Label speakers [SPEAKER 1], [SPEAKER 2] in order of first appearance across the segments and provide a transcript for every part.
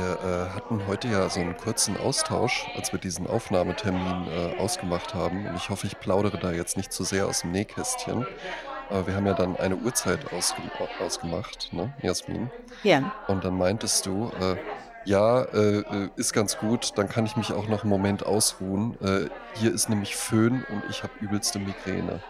[SPEAKER 1] Wir äh, hatten heute ja so einen kurzen Austausch, als wir diesen Aufnahmetermin äh, ausgemacht haben. Und ich hoffe, ich plaudere da jetzt nicht zu sehr aus dem Nähkästchen. Aber wir haben ja dann eine Uhrzeit ausge ausgemacht, ne, Jasmin?
[SPEAKER 2] Ja.
[SPEAKER 1] Und dann meintest du, äh, ja, äh, äh, ist ganz gut, dann kann ich mich auch noch einen Moment ausruhen. Äh, hier ist nämlich Föhn und ich habe übelste Migräne.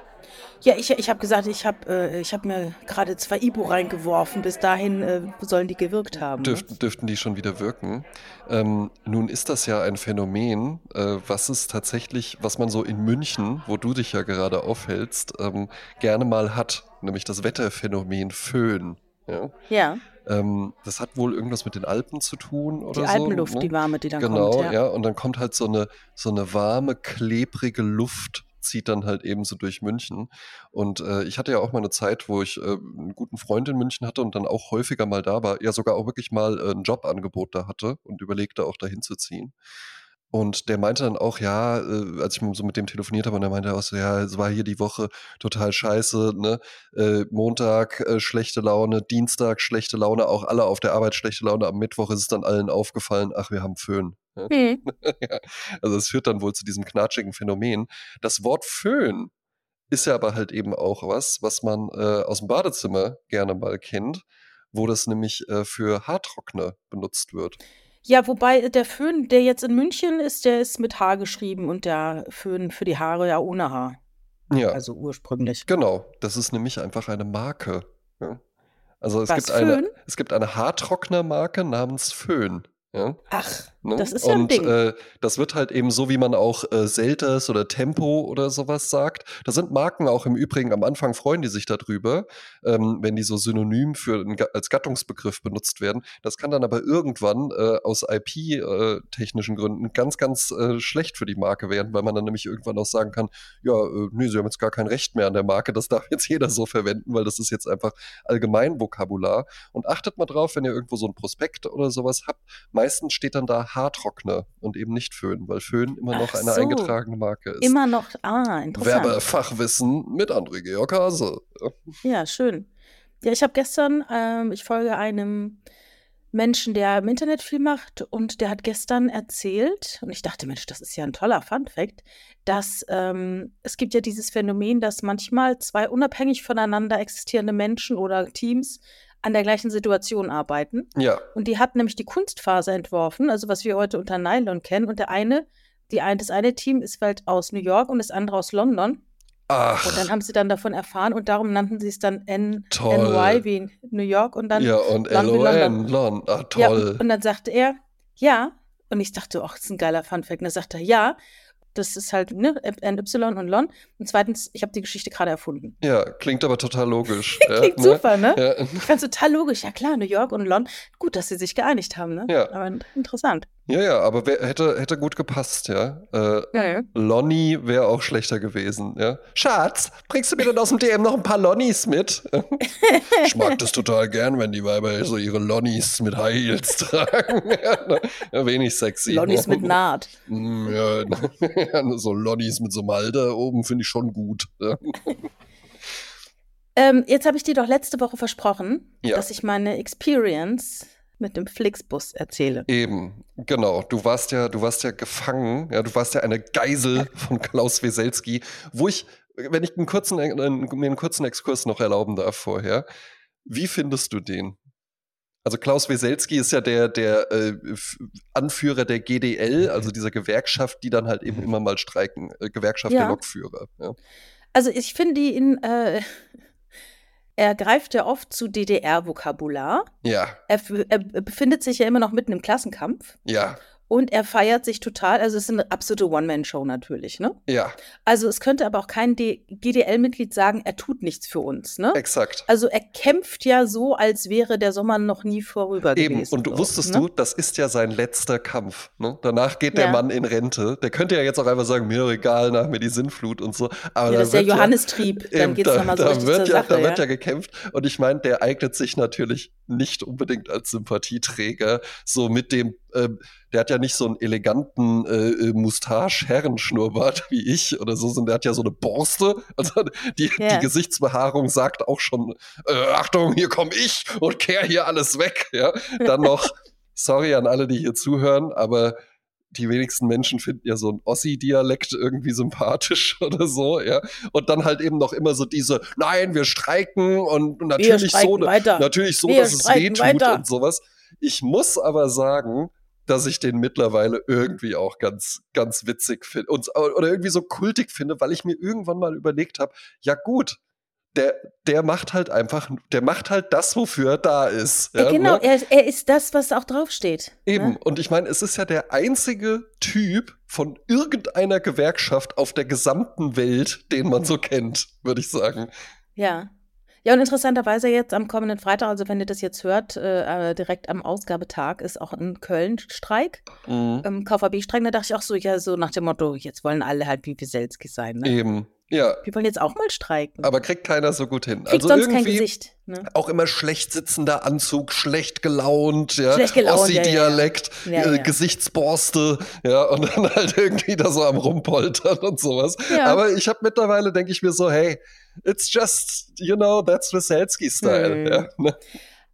[SPEAKER 2] Ja, ich, ich habe gesagt, ich habe äh, hab mir gerade zwei Ibu reingeworfen. Bis dahin äh, sollen die gewirkt haben.
[SPEAKER 1] Dürf, ne? Dürften die schon wieder wirken. Ähm, nun ist das ja ein Phänomen, äh, was es tatsächlich, was man so in München, wo du dich ja gerade aufhältst, ähm, gerne mal hat, nämlich das Wetterphänomen Föhn. Ja.
[SPEAKER 2] ja.
[SPEAKER 1] Ähm, das hat wohl irgendwas mit den Alpen zu tun oder
[SPEAKER 2] die
[SPEAKER 1] so.
[SPEAKER 2] Die Alpenluft, ne? die warme, die dann
[SPEAKER 1] genau,
[SPEAKER 2] kommt.
[SPEAKER 1] Genau, ja. ja. Und dann kommt halt so eine, so eine warme, klebrige Luft zieht dann halt eben so durch München. Und äh, ich hatte ja auch mal eine Zeit, wo ich äh, einen guten Freund in München hatte und dann auch häufiger mal da war, ja sogar auch wirklich mal äh, ein Jobangebot da hatte und überlegte auch dahin zu ziehen. Und der meinte dann auch, ja, äh, als ich so mit dem telefoniert habe, und er meinte auch so, ja, es war hier die Woche total scheiße, ne? Äh, Montag äh, schlechte Laune, Dienstag schlechte Laune, auch alle auf der Arbeit schlechte Laune. Am Mittwoch ist es dann allen aufgefallen, ach, wir haben Föhn. Mhm. Also es führt dann wohl zu diesem knatschigen Phänomen. Das Wort Föhn ist ja aber halt eben auch was, was man äh, aus dem Badezimmer gerne mal kennt, wo das nämlich äh, für Haartrockner benutzt wird.
[SPEAKER 2] Ja, wobei der Föhn, der jetzt in München ist, der ist mit Haar geschrieben und der Föhn für die Haare ja ohne Haar.
[SPEAKER 1] Ja.
[SPEAKER 2] Also ursprünglich.
[SPEAKER 1] Genau, das ist nämlich einfach eine Marke. Ja. Also es Was, gibt, eine, es gibt eine Haartrocknermarke namens Föhn. Ja?
[SPEAKER 2] Ach, ne? das ist ja
[SPEAKER 1] und,
[SPEAKER 2] ein Ding.
[SPEAKER 1] Äh, das wird halt eben so, wie man auch äh, Selters oder Tempo oder sowas sagt. Da sind Marken auch im Übrigen, am Anfang freuen die sich darüber, ähm, wenn die so synonym für als Gattungsbegriff benutzt werden. Das kann dann aber irgendwann äh, aus IP-technischen äh, Gründen ganz, ganz äh, schlecht für die Marke werden, weil man dann nämlich irgendwann auch sagen kann, ja, äh, nee, sie haben jetzt gar kein Recht mehr an der Marke, das darf jetzt jeder so verwenden, weil das ist jetzt einfach Allgemeinvokabular. Und achtet mal drauf, wenn ihr irgendwo so ein Prospekt oder sowas habt, meistens steht dann da Haartrockner und eben nicht Föhn, weil Föhn immer noch Ach eine so. eingetragene Marke ist.
[SPEAKER 2] Immer noch, ah, interessant.
[SPEAKER 1] Werbefachwissen mit André Georg Hase.
[SPEAKER 2] Ja, schön. Ja, ich habe gestern, ähm, ich folge einem Menschen, der im Internet viel macht und der hat gestern erzählt, und ich dachte, Mensch, das ist ja ein toller Fun-Fact, dass ähm, es gibt ja dieses Phänomen, dass manchmal zwei unabhängig voneinander existierende Menschen oder Teams an der gleichen Situation arbeiten.
[SPEAKER 1] Ja.
[SPEAKER 2] Und die hat nämlich die Kunstfaser entworfen, also was wir heute unter Nylon kennen. Und der eine, die ein, das eine Team ist halt aus New York und das andere aus London.
[SPEAKER 1] Ach.
[SPEAKER 2] Und dann haben sie dann davon erfahren und darum nannten sie es dann N NY wie New York und dann
[SPEAKER 1] ja und LON, London. London. Ach, toll.
[SPEAKER 2] Ja, und dann sagte er, ja. Und ich dachte, ach, das ist ein geiler Funfact. Und dann sagte er, ja. Das ist halt ne, NY und Lon. Und zweitens, ich habe die Geschichte gerade erfunden.
[SPEAKER 1] Ja, klingt aber total logisch.
[SPEAKER 2] klingt
[SPEAKER 1] ja,
[SPEAKER 2] ne? super, ne? Ja. Ich fand es total logisch. Ja klar, New York und Lon. Gut, dass sie sich geeinigt haben, ne?
[SPEAKER 1] Ja.
[SPEAKER 2] Aber interessant.
[SPEAKER 1] Ja, ja, aber wär, hätte, hätte gut gepasst, ja. Äh,
[SPEAKER 2] ja, ja.
[SPEAKER 1] Lonnie wäre auch schlechter gewesen, ja. Schatz, bringst du mir denn aus dem DM noch ein paar Lonnies mit? ich mag das total gern, wenn die Weiber so ihre Lonnies mit High Heels tragen. Ne? ja, wenig sexy.
[SPEAKER 2] Lonnies mit Naht.
[SPEAKER 1] Mm, ja, so Lonnies mit so Malde oben finde ich schon gut.
[SPEAKER 2] Ähm, jetzt habe ich dir doch letzte Woche versprochen, dass ich meine Experience mit dem Flixbus erzähle.
[SPEAKER 1] Eben, genau. Du warst ja, du warst ja gefangen, ja, du warst ja eine Geisel von Klaus Weselski, wo ich, wenn ich einen kurzen, äh, mir einen kurzen Exkurs noch erlauben darf vorher, wie findest du den? Also Klaus Weselski ist ja der, der äh, Anführer der GDL, also dieser Gewerkschaft, die dann halt eben immer mal streiken, äh, Gewerkschaft ja. der Lokführer. Ja.
[SPEAKER 2] Also ich finde ihn, äh, er greift ja oft zu DDR-Vokabular.
[SPEAKER 1] Ja.
[SPEAKER 2] Er, er, befindet sich ja immer noch mitten im Klassenkampf.
[SPEAKER 1] Ja.
[SPEAKER 2] Und er feiert sich total, also es ist eine absolute One-Man-Show natürlich, ne?
[SPEAKER 1] Ja.
[SPEAKER 2] Also es könnte aber auch kein GDL-Mitglied sagen, er tut nichts für uns, ne?
[SPEAKER 1] Exakt.
[SPEAKER 2] Also er kämpft ja so, als wäre der Sommer noch nie vorüber
[SPEAKER 1] Eben.
[SPEAKER 2] gewesen.
[SPEAKER 1] Und
[SPEAKER 2] so,
[SPEAKER 1] wusstest
[SPEAKER 2] ne?
[SPEAKER 1] du, das ist ja sein letzter Kampf. Ne? Danach geht der ja. Mann in Rente. Der könnte ja jetzt auch einfach sagen, mir egal, nach mir die Sinnflut und so. Aber
[SPEAKER 2] ja, das ist der Johannestrieb. Ja, Dann geht es nochmal so
[SPEAKER 1] da wird ja,
[SPEAKER 2] Sache.
[SPEAKER 1] Da wird ja gekämpft. Und ich meine, der eignet sich natürlich nicht unbedingt als Sympathieträger so mit dem ähm, der hat ja nicht so einen eleganten äh, äh Moustache-Herrenschnurrbart wie ich oder so, sondern der hat ja so eine Borste. Also die, yeah. die Gesichtsbehaarung sagt auch schon, äh, Achtung, hier komme ich und kehr hier alles weg. Ja? Dann noch sorry an alle, die hier zuhören, aber die wenigsten Menschen finden ja so ein Ossi-Dialekt irgendwie sympathisch oder so, ja. Und dann halt eben noch immer so diese, nein, wir streiken und natürlich so,
[SPEAKER 2] weiter.
[SPEAKER 1] natürlich so,
[SPEAKER 2] Wir
[SPEAKER 1] dass es
[SPEAKER 2] streiken
[SPEAKER 1] wehtut
[SPEAKER 2] weiter.
[SPEAKER 1] und sowas. Ich muss aber sagen, dass ich den mittlerweile irgendwie auch ganz, ganz witzig finde oder irgendwie so kultig finde, weil ich mir irgendwann mal überlegt habe, ja gut, der, der macht halt einfach, der macht halt das, wofür er da ist.
[SPEAKER 2] Äh,
[SPEAKER 1] Ja,
[SPEAKER 2] genau,
[SPEAKER 1] ne?
[SPEAKER 2] er, er ist das, was auch draufsteht.
[SPEAKER 1] Eben.
[SPEAKER 2] Ne?
[SPEAKER 1] Und ich meine, es ist ja der einzige Typ von irgendeiner Gewerkschaft auf der gesamten Welt, den man so kennt, würde ich sagen.
[SPEAKER 2] Ja. Ja, und interessanterweise jetzt am kommenden Freitag, also wenn ihr das jetzt hört, äh, äh, direkt am Ausgabetag ist auch in Köln Streik,
[SPEAKER 1] Mhm.
[SPEAKER 2] ähm, KVB-Streik. Da dachte ich auch so, ja, so nach dem Motto, jetzt wollen alle halt wie Wieselski sein. Ne?
[SPEAKER 1] Eben. Ja.
[SPEAKER 2] Wir wollen jetzt auch mal streiken.
[SPEAKER 1] Aber kriegt keiner so gut hin.
[SPEAKER 2] Kriegt
[SPEAKER 1] also
[SPEAKER 2] sonst kein
[SPEAKER 1] irgendwie
[SPEAKER 2] Gesicht. Ne?
[SPEAKER 1] auch immer schlecht sitzender Anzug, schlecht gelaunt, ja.
[SPEAKER 2] Schlecht gelaunt, ja, ja, ja.
[SPEAKER 1] Ossi-Dialekt,
[SPEAKER 2] Ja,
[SPEAKER 1] äh. Gesichtsborste, ja, und dann halt irgendwie da so am Rumpoltern und sowas. Aber ich habe mittlerweile, denke ich mir so, hey, it's just, you know, that's Wieselski-Style.
[SPEAKER 2] Hm.
[SPEAKER 1] Ja, ne?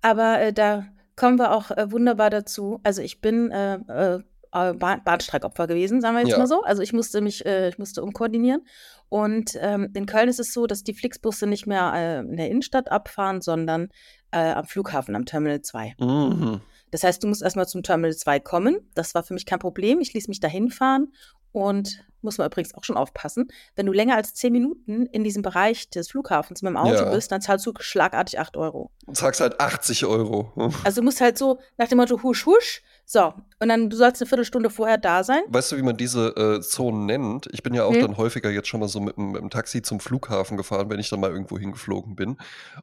[SPEAKER 2] Aber äh, da kommen wir auch äh, wunderbar dazu. Also ich bin äh, äh, äh, Bahn Bahnstreikopfer gewesen, sagen wir jetzt
[SPEAKER 1] Ja.
[SPEAKER 2] mal so. Also ich musste mich, äh, ich musste umkoordinieren. Und ähm, in Köln ist es so, dass die Flixbusse nicht mehr in der Innenstadt abfahren, sondern am Flughafen, am Terminal 2.
[SPEAKER 1] Mhm.
[SPEAKER 2] Das heißt, du musst erstmal zum Terminal 2 kommen. Das war für mich kein Problem. Ich ließ mich dahin fahren und muss man übrigens auch schon aufpassen. Wenn du länger als 10 Minuten in diesem Bereich des Flughafens mit dem Auto
[SPEAKER 1] Ja.
[SPEAKER 2] bist, dann zahlst du schlagartig 8 Euro.
[SPEAKER 1] Und sagst halt 80 Euro.
[SPEAKER 2] Also du musst halt so nach dem Motto husch, husch. So, und dann du sollst eine Viertelstunde vorher da sein.
[SPEAKER 1] Weißt du, wie man diese äh, Zonen nennt? Ich bin ja auch
[SPEAKER 2] Hm.
[SPEAKER 1] dann häufiger jetzt schon mal so mit, mit dem Taxi zum Flughafen gefahren, wenn ich dann mal irgendwo hingeflogen bin.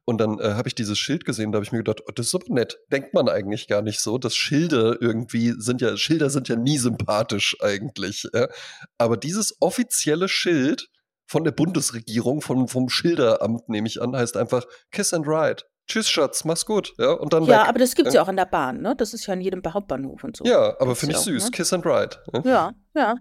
[SPEAKER 1] Und dann äh, habe ich dieses Schild gesehen, da habe ich mir gedacht, oh, das ist aber nett. Denkt man eigentlich gar nicht so. Das Schilder irgendwie sind ja, Schilder sind ja nie sympathisch eigentlich. Ja? Aber dieses offizielle Schild von der Bundesregierung, vom, vom Schilderamt, nehme ich an, heißt einfach Kiss and Ride. Tschüss, Schatz, mach's gut. Ja, und dann
[SPEAKER 2] Ja,
[SPEAKER 1] weg.
[SPEAKER 2] aber das gibt's ja auch in der Bahn, ne? Das ist ja in jedem Hauptbahnhof und so.
[SPEAKER 1] Ja, aber finde ich
[SPEAKER 2] ja auch,
[SPEAKER 1] süß.
[SPEAKER 2] ne?
[SPEAKER 1] Kiss and Ride. Ja?
[SPEAKER 2] Ja, ja.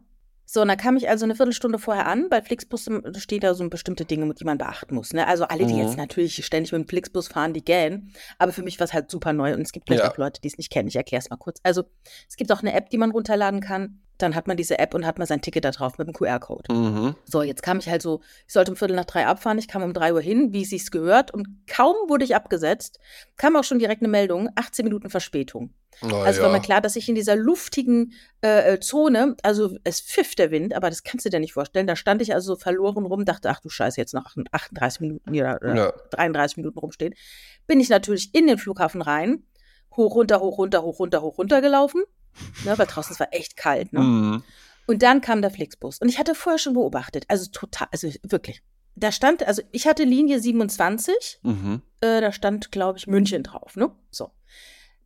[SPEAKER 2] So, und dann kam ich also eine Viertelstunde vorher an. Bei Flixbus stehen da so bestimmte Dinge, die man beachten muss. Ne? Also alle, die
[SPEAKER 1] Mhm.
[SPEAKER 2] jetzt natürlich ständig mit dem Flixbus fahren, die gähnen. Aber für mich war es halt super neu und es gibt vielleicht
[SPEAKER 1] Ja.
[SPEAKER 2] auch Leute, die es nicht kennen. Ich erkläre es mal kurz. Also es gibt auch eine App, die man runterladen kann. Dann hat man diese App und hat man sein Ticket da drauf mit dem QR-Code.
[SPEAKER 1] Mhm.
[SPEAKER 2] So, jetzt kam ich halt so, ich sollte um Viertel nach drei abfahren, ich kam um drei Uhr hin, wie es sich gehört und kaum wurde ich abgesetzt, kam auch schon direkt eine Meldung, 18 Minuten Verspätung.
[SPEAKER 1] Oh,
[SPEAKER 2] Also
[SPEAKER 1] ja.
[SPEAKER 2] war mir klar, dass ich in dieser luftigen äh, äh, Zone, also es pfiff der Wind, aber das kannst du dir nicht vorstellen, da stand ich also so verloren rum, dachte, ach du Scheiße, jetzt noch 38 Minuten oder, oder
[SPEAKER 1] Ja.
[SPEAKER 2] 33 Minuten rumstehen. Bin ich natürlich in den Flughafen rein, hoch, runter, hoch, runter, hoch, runter, hoch, runter gelaufen, ne, weil draußen es war echt kalt, ne?
[SPEAKER 1] Mhm.
[SPEAKER 2] Und dann kam der Flixbus. Und ich hatte vorher schon beobachtet, also total, also wirklich. Da stand, also ich hatte Linie 27,
[SPEAKER 1] Mhm.
[SPEAKER 2] äh, da stand, glaube ich, München drauf, ne? So.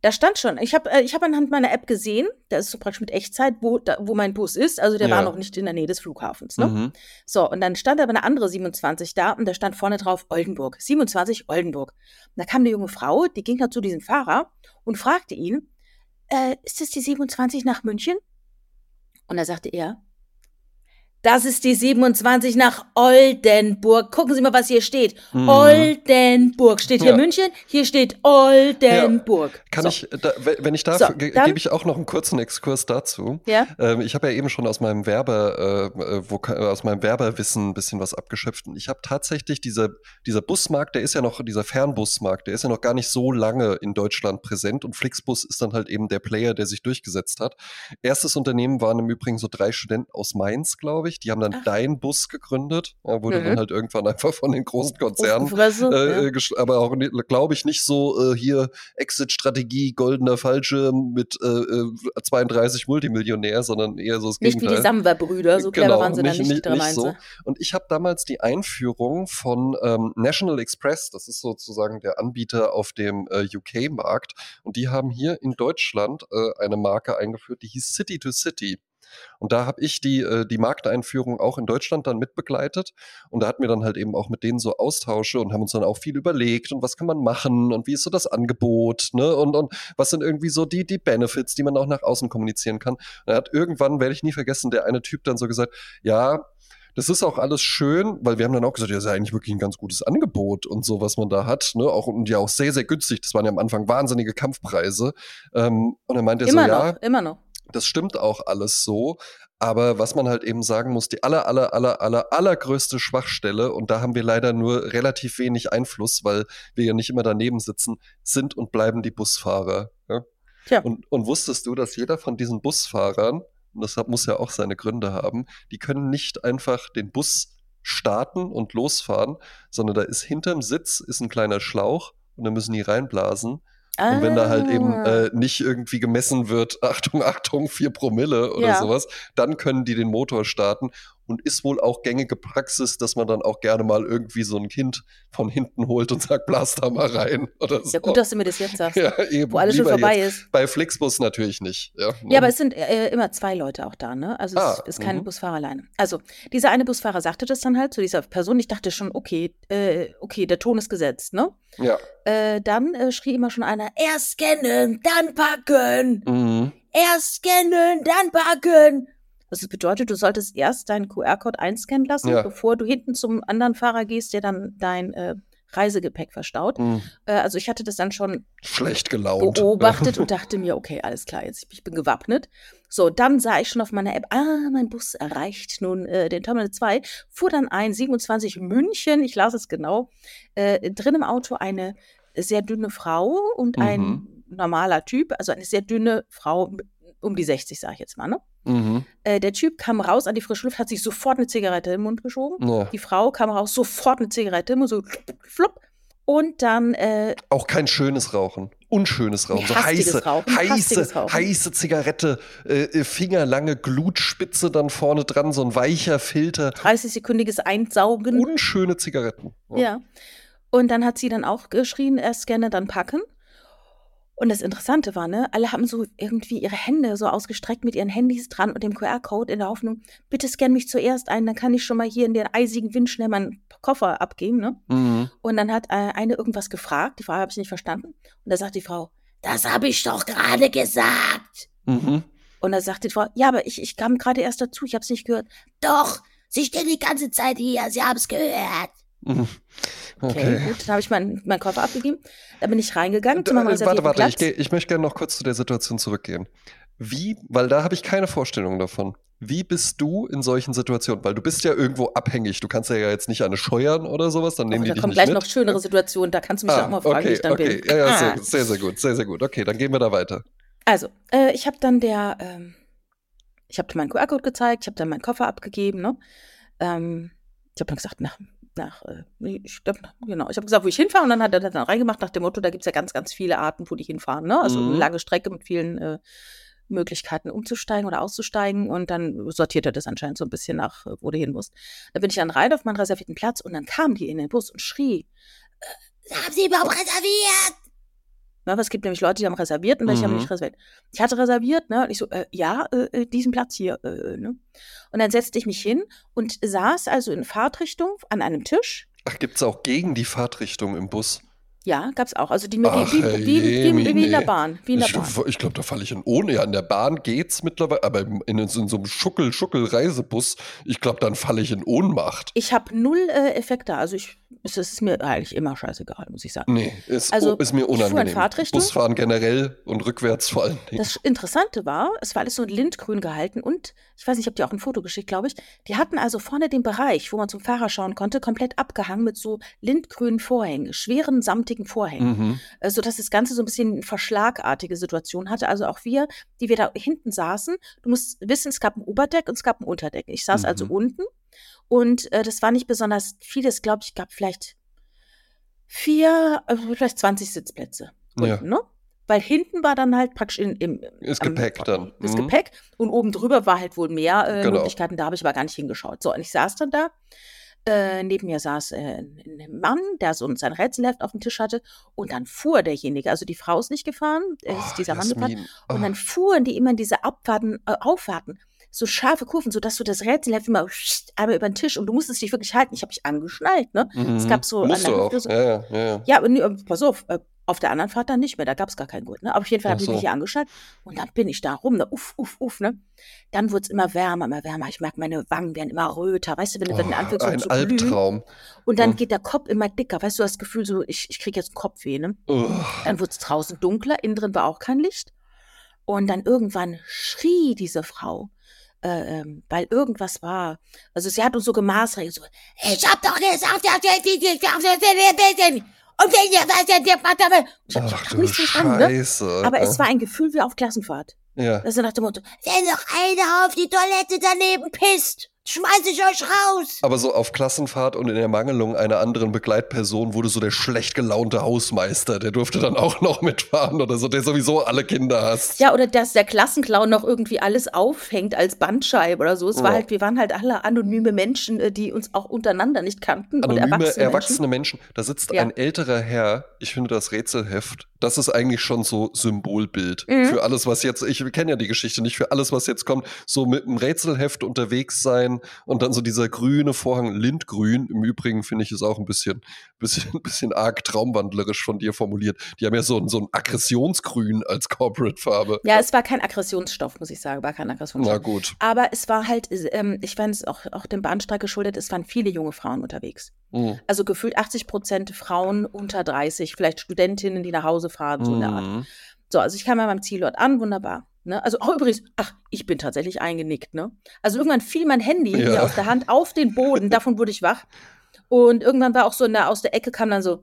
[SPEAKER 2] Da stand schon, ich habe äh, ich hab anhand meiner App gesehen, da ist so praktisch mit Echtzeit, wo, da, wo mein Bus ist. Also der
[SPEAKER 1] Ja.
[SPEAKER 2] war noch nicht in der Nähe des Flughafens. Ne?
[SPEAKER 1] Mhm.
[SPEAKER 2] So, und dann stand aber eine andere 27 da und da stand vorne drauf Oldenburg. 27 Oldenburg. Und da kam eine junge Frau, die ging da zu diesem Fahrer und fragte ihn, äh, ist das die 27 nach München? Und da sagte er, das ist die 27 nach Oldenburg. Gucken Sie mal, was hier steht.
[SPEAKER 1] Mhm.
[SPEAKER 2] Oldenburg. Steht hier
[SPEAKER 1] Ja.
[SPEAKER 2] München, hier steht Oldenburg.
[SPEAKER 1] Kann
[SPEAKER 2] so.
[SPEAKER 1] ich, da, we- wenn ich darf,
[SPEAKER 2] So,
[SPEAKER 1] gebe ich auch noch einen kurzen Exkurs dazu.
[SPEAKER 2] Ja?
[SPEAKER 1] Ähm, ich habe ja eben schon aus meinem Werber, äh, äh, Voka- äh, aus meinem Werberwissen ein bisschen was abgeschöpft. Und ich habe tatsächlich dieser, dieser Busmarkt, der ist ja noch, dieser Fernbusmarkt, der ist ja noch gar nicht so lange in Deutschland präsent und Flixbus ist dann halt eben der Player, der sich durchgesetzt hat. Erstes Unternehmen waren im Übrigen so drei Studenten aus Mainz, glaube ich. Die haben dann
[SPEAKER 2] Ach.
[SPEAKER 1] Dein Bus gegründet, ja, wurde
[SPEAKER 2] Mhm.
[SPEAKER 1] dann halt irgendwann einfach von den großen Konzernen äh,
[SPEAKER 2] ja.
[SPEAKER 1] äh, aber auch, glaube ich, nicht so äh, hier Exit-Strategie, goldener Fallschirm mit äh, äh, 32 Multimillionär, sondern eher so das
[SPEAKER 2] Nicht wie
[SPEAKER 1] Gegenteil.
[SPEAKER 2] die Samwer-Brüder, so clever
[SPEAKER 1] Genau,
[SPEAKER 2] waren sie dann nicht, drin, meinst
[SPEAKER 1] so. Und ich habe damals die Einführung von ähm, National Express, das ist sozusagen der Anbieter auf dem äh, UK-Markt, und die haben hier in Deutschland äh, eine Marke eingeführt, die hieß City to City. Und da habe ich die, äh, die Markteinführung auch in Deutschland dann mitbegleitet. Und da hatten wir dann halt eben auch mit denen so Austausche und haben uns dann auch viel überlegt und was kann man machen und wie ist so das Angebot, ne? Und, und was sind irgendwie so die, die Benefits, die man auch nach außen kommunizieren kann. Und er hat irgendwann, werde ich nie vergessen, der eine Typ dann so gesagt, ja, das ist auch alles schön, weil wir haben dann auch gesagt, ja, das ist ja eigentlich wirklich ein ganz gutes Angebot und so, was man da hat, ne? Auch, und ja auch sehr, sehr günstig. Das waren ja am Anfang wahnsinnige Kampfpreise. Ähm, und dann meinte er so,
[SPEAKER 2] noch,
[SPEAKER 1] ja,
[SPEAKER 2] immer noch.
[SPEAKER 1] Das stimmt auch alles so. Aber was man halt eben sagen muss, die aller, aller, aller, aller, allergrößte Schwachstelle, und da haben wir leider nur relativ wenig Einfluss, weil wir ja nicht immer daneben sitzen, sind und bleiben die Busfahrer. Ja?
[SPEAKER 2] Tja.
[SPEAKER 1] Und, und wusstest du, dass jeder von diesen Busfahrern, und das muss ja auch seine Gründe haben, die können nicht einfach den Bus starten und losfahren, sondern da ist hinterm Sitz ist ein kleiner Schlauch und da müssen die reinblasen. Und wenn da halt eben
[SPEAKER 2] Ah.
[SPEAKER 1] äh, nicht irgendwie gemessen wird, Achtung, Achtung, vier Promille oder
[SPEAKER 2] Ja.
[SPEAKER 1] sowas, dann können die den Motor starten. Und ist wohl auch gängige Praxis, dass man dann auch gerne mal irgendwie so ein Kind von hinten holt und sagt, blas da mal rein oder so.
[SPEAKER 2] Ja, gut, dass du mir das jetzt sagst,
[SPEAKER 1] ja, eben.
[SPEAKER 2] wo alles schon vorbei
[SPEAKER 1] jetzt.
[SPEAKER 2] ist.
[SPEAKER 1] Bei Flixbus natürlich nicht. Ja,
[SPEAKER 2] Ja, aber es sind äh, immer zwei Leute auch da, ne? Also
[SPEAKER 1] Ah,
[SPEAKER 2] es ist kein
[SPEAKER 1] mhm.
[SPEAKER 2] Busfahrer alleine. Also dieser eine Busfahrer sagte das dann halt zu dieser Person. Ich dachte schon, okay, äh, okay, der Ton ist gesetzt, ne?
[SPEAKER 1] ja.
[SPEAKER 2] Äh, dann äh, schrie immer schon einer, erst scannen, dann packen.
[SPEAKER 1] Mhm.
[SPEAKER 2] Erst scannen, dann packen. Das bedeutet, du solltest erst deinen QR-Code einscannen lassen,
[SPEAKER 1] Ja.
[SPEAKER 2] bevor du hinten zum anderen Fahrer gehst, der dann dein äh, Reisegepäck verstaut.
[SPEAKER 1] Mhm.
[SPEAKER 2] Äh, also ich hatte das dann schon
[SPEAKER 1] Schlecht gelaunt.
[SPEAKER 2] beobachtet und dachte mir, okay, alles klar, jetzt ich bin gewappnet. So, dann sah ich schon auf meiner App, ah, mein Bus erreicht nun äh, den Terminal 2, fuhr dann ein, 27 München, ich las es genau, äh, drin im Auto eine sehr dünne Frau und ein
[SPEAKER 1] Mhm.
[SPEAKER 2] normaler Typ, also eine sehr dünne Frau, um die 60, sage ich jetzt mal, ne?
[SPEAKER 1] Mhm.
[SPEAKER 2] Äh, der Typ kam raus an die frische Luft, hat sich sofort eine Zigarette im Mund geschoben.
[SPEAKER 1] Ja.
[SPEAKER 2] Die Frau kam raus, sofort eine Zigarette im Mund, so flupp. Und dann äh,
[SPEAKER 1] Auch kein schönes Rauchen. Unschönes Rauchen. So heiße,
[SPEAKER 2] Rauchen,
[SPEAKER 1] heiße,
[SPEAKER 2] Rauchen.
[SPEAKER 1] heiße Zigarette, äh, äh, fingerlange Glutspitze dann vorne dran, so ein weicher Filter.
[SPEAKER 2] 30-sekündiges Einsaugen.
[SPEAKER 1] Unschöne Zigaretten.
[SPEAKER 2] Ja. Und dann hat sie dann auch geschrien, erst scanne, dann packen. Und das Interessante war, ne, alle haben so irgendwie ihre Hände so ausgestreckt mit ihren Handys dran und dem QR-Code in der Hoffnung, bitte scann mich zuerst ein, dann kann ich schon mal hier in den eisigen Wind schnell meinen Koffer abgeben, ne?
[SPEAKER 1] Mhm.
[SPEAKER 2] Und dann hat äh, eine irgendwas gefragt, die Frage habe ich nicht verstanden. Und da sagt die Frau, das habe ich doch gerade gesagt.
[SPEAKER 1] Mhm.
[SPEAKER 2] Und da sagt die Frau, ja, aber ich, ich kam gerade erst dazu, ich habe es nicht gehört. Doch, sie stehen die ganze Zeit hier, sie haben es gehört.
[SPEAKER 1] Mhm.
[SPEAKER 2] Okay,
[SPEAKER 1] Okay.
[SPEAKER 2] gut, dann habe ich meinen meinen Koffer abgegeben. Dann bin ich reingegangen zu
[SPEAKER 1] Da,
[SPEAKER 2] meinem
[SPEAKER 1] äh, warte, warte, ich, geh, ich möchte gerne noch kurz zu der Situation zurückgehen. Wie, weil da habe ich keine Vorstellung davon. Wie bist du in solchen Situationen? Weil du bist ja irgendwo abhängig. Du kannst ja jetzt nicht eine scheuern oder sowas, dann nehmen
[SPEAKER 2] Oh,
[SPEAKER 1] die
[SPEAKER 2] da
[SPEAKER 1] dich
[SPEAKER 2] kommt
[SPEAKER 1] nicht
[SPEAKER 2] gleich
[SPEAKER 1] mit.
[SPEAKER 2] noch schönere Situationen, da kannst du mich
[SPEAKER 1] ah,
[SPEAKER 2] auch mal fragen, wie
[SPEAKER 1] okay,
[SPEAKER 2] ich dann
[SPEAKER 1] okay.
[SPEAKER 2] bin.
[SPEAKER 1] Ja, ja,
[SPEAKER 2] Ah.
[SPEAKER 1] sehr, sehr, sehr gut, sehr, sehr gut. Okay, dann gehen wir da weiter.
[SPEAKER 2] Also, äh, ich habe dann der, ähm, ich habe meinen QR-Code gezeigt, ich habe dann meinen Koffer abgegeben, ne? Ähm, ich habe dann gesagt, nach, nach, äh, ich glaub, genau, ich habe gesagt, wo ich hinfahre und dann hat er das dann reingemacht nach dem Motto, da gibt es ja ganz, ganz viele Arten, wo die hinfahren, ne? Also
[SPEAKER 1] Mhm.
[SPEAKER 2] eine lange Strecke mit vielen äh, Möglichkeiten umzusteigen oder auszusteigen und dann sortiert er das anscheinend so ein bisschen nach, äh, wo du hin musst. Da bin ich dann rein auf meinen reservierten Platz und dann kam die in den Bus und schrie, äh, haben Sie überhaupt reserviert? Aber es gibt nämlich Leute, die haben reserviert und welche haben
[SPEAKER 1] Mhm.
[SPEAKER 2] nicht reserviert. Ich hatte reserviert, ne? Und ich so, äh, ja, äh, äh, diesen Platz hier, äh, ne? Und dann setzte ich mich hin und saß also in Fahrtrichtung an einem Tisch.
[SPEAKER 1] Ach, gibt's auch gegen die Fahrtrichtung im Bus?
[SPEAKER 2] Ja, gab's auch. Also die
[SPEAKER 1] Ach,
[SPEAKER 2] wie, wie, wie, wie, in der. Bahn. Wie in der
[SPEAKER 1] Ich,
[SPEAKER 2] Bahn.
[SPEAKER 1] ich glaube, da falle ich in ohne. Ja, in der Bahn geht's mittlerweile, aber in, in, so einem Schuckel-Schuckel-Reisebus, ich glaube, dann falle ich in Ohnmacht.
[SPEAKER 2] Ich habe null äh, Effekte. Also ich, es ist mir eigentlich immer scheißegal, muss ich sagen.
[SPEAKER 1] Nee, ist,
[SPEAKER 2] Also,
[SPEAKER 1] ist mir unangenehm. Busfahren generell und rückwärts vor allen Dingen.
[SPEAKER 2] Das Interessante war, es war alles so lindgrün gehalten und ich weiß nicht, ich habe dir auch ein Foto geschickt, glaube ich. Die hatten also vorne den Bereich, wo man zum Fahrer schauen konnte, komplett abgehangen mit so lindgrünen Vorhängen, schweren, samtigen Vorhängen,
[SPEAKER 1] Mhm.
[SPEAKER 2] äh, sodass das Ganze so ein bisschen verschlagartige Situation hatte. Also auch wir, die wir da hinten saßen, du musst wissen, es gab ein Oberdeck und es gab ein Unterdeck. Ich saß also
[SPEAKER 1] Mhm.
[SPEAKER 2] unten und äh, das war nicht besonders vieles, glaube ich, gab vielleicht vier, äh, vielleicht 20 Sitzplätze
[SPEAKER 1] Ja.
[SPEAKER 2] unten, ne? Weil hinten war dann halt praktisch in, im,
[SPEAKER 1] Ist
[SPEAKER 2] am-
[SPEAKER 1] Gepäck dann.
[SPEAKER 2] das
[SPEAKER 1] Mhm.
[SPEAKER 2] Gepäck und oben drüber war halt wohl mehr äh,
[SPEAKER 1] Genau.
[SPEAKER 2] Möglichkeiten, da habe ich aber gar nicht hingeschaut. So, und ich saß dann da. Äh, neben mir saß äh, ein Mann, der so sein Rätselheft auf dem Tisch hatte. Und dann fuhr derjenige, also die Frau ist nicht gefahren, es
[SPEAKER 1] Oh,
[SPEAKER 2] ist dieser Mann gefahren.
[SPEAKER 1] Jasmin.
[SPEAKER 2] Und dann fuhren die immer in diese Abfahrten, äh, Auffahrten, so scharfe Kurven, sodass du das Rätselheft immer einmal über den Tisch und du musstest dich wirklich halten. Ich habe mich angeschnallt, ne?
[SPEAKER 1] Mhm.
[SPEAKER 2] Es gab so
[SPEAKER 1] Musst du auch.
[SPEAKER 2] so-
[SPEAKER 1] Ja, ja, ja, ja.
[SPEAKER 2] Aber nee, äh, pass auf, äh, Auf der anderen Fahrt dann nicht mehr, da gab es gar keinen Gurt. Ne? Aber auf jeden Fall habe ich
[SPEAKER 1] so.
[SPEAKER 2] mich hier angeschaltet und dann bin ich da rum, ne? uff, uff, uff. Ne? Dann wurde es immer wärmer, immer wärmer. Ich merke, meine Wangen werden immer röter. Weißt du, wenn du dann
[SPEAKER 1] Oh,
[SPEAKER 2] anfängst so
[SPEAKER 1] ein
[SPEAKER 2] glühen
[SPEAKER 1] Albtraum.
[SPEAKER 2] und dann
[SPEAKER 1] Ja.
[SPEAKER 2] geht der Kopf immer dicker. Weißt du, das Gefühl so, ich, ich kriege jetzt einen Kopfweh. Ne?
[SPEAKER 1] Ugh.
[SPEAKER 2] Dann wurde es draußen dunkler, innen drin war auch kein Licht. Und dann irgendwann schrie diese Frau, äh, ähm, weil irgendwas war. Also sie hat uns so gemaßregelt, so, ich hab doch gesagt, dass wir und wenn ihr was ihr macht, aber ich hab, nichts verstanden, ne? Aber es war ein Gefühl wie auf Klassenfahrt.
[SPEAKER 1] Ja.
[SPEAKER 2] Ist nach dem Motto, wenn noch einer auf die Toilette daneben pisst, schmeiß ich euch raus.
[SPEAKER 1] Aber so auf Klassenfahrt und in Ermangelung einer anderen Begleitperson wurde so der schlecht gelaunte Hausmeister, der durfte dann auch noch mitfahren oder so, der sowieso alle Kinder hasst.
[SPEAKER 2] Ja, oder dass der Klassenclown noch irgendwie alles aufhängt als Bandscheibe oder so. Es war
[SPEAKER 1] Ja.
[SPEAKER 2] halt, wir waren halt alle anonyme Menschen, äh, die uns auch untereinander nicht kannten. und
[SPEAKER 1] Anonyme,
[SPEAKER 2] erwachsene,
[SPEAKER 1] erwachsene, Menschen. Da sitzt
[SPEAKER 2] Ja.
[SPEAKER 1] ein älterer Herr. Ich finde das Rätselheft, das ist eigentlich schon so Symbolbild
[SPEAKER 2] Mhm.
[SPEAKER 1] für alles, was jetzt, ich kenne ja die Geschichte nicht, für alles, was jetzt kommt. So mit einem Rätselheft unterwegs sein und dann so dieser grüne Vorhang, Lindgrün. Im Übrigen finde ich es auch ein bisschen, bisschen, bisschen arg traumwandlerisch von dir formuliert. Die haben ja so, ein- so ein Aggressionsgrün als Corporate-Farbe.
[SPEAKER 2] Ja, es war kein Aggressionsstoff, muss ich sagen, war kein
[SPEAKER 1] Na
[SPEAKER 2] Aggressionsstoff.
[SPEAKER 1] gut.
[SPEAKER 2] Aber es war halt, ähm, ich fand es auch, auch dem Bahnstreik geschuldet, es waren viele junge Frauen unterwegs.
[SPEAKER 1] Mhm.
[SPEAKER 2] Also gefühlt 80 Prozent Frauen unter 30, vielleicht Studentinnen, die nach Hause fahren, so in der Art.
[SPEAKER 1] Mhm.
[SPEAKER 2] So, also ich kam ja beim Zielort an, wunderbar. Ne? Also auch übrigens, ach, ich bin tatsächlich eingenickt, ne? Also irgendwann fiel mein Handy
[SPEAKER 1] Ja.
[SPEAKER 2] mir aus der Hand auf den Boden, davon wurde ich wach. Und irgendwann war auch so in der, aus der Ecke kam dann so,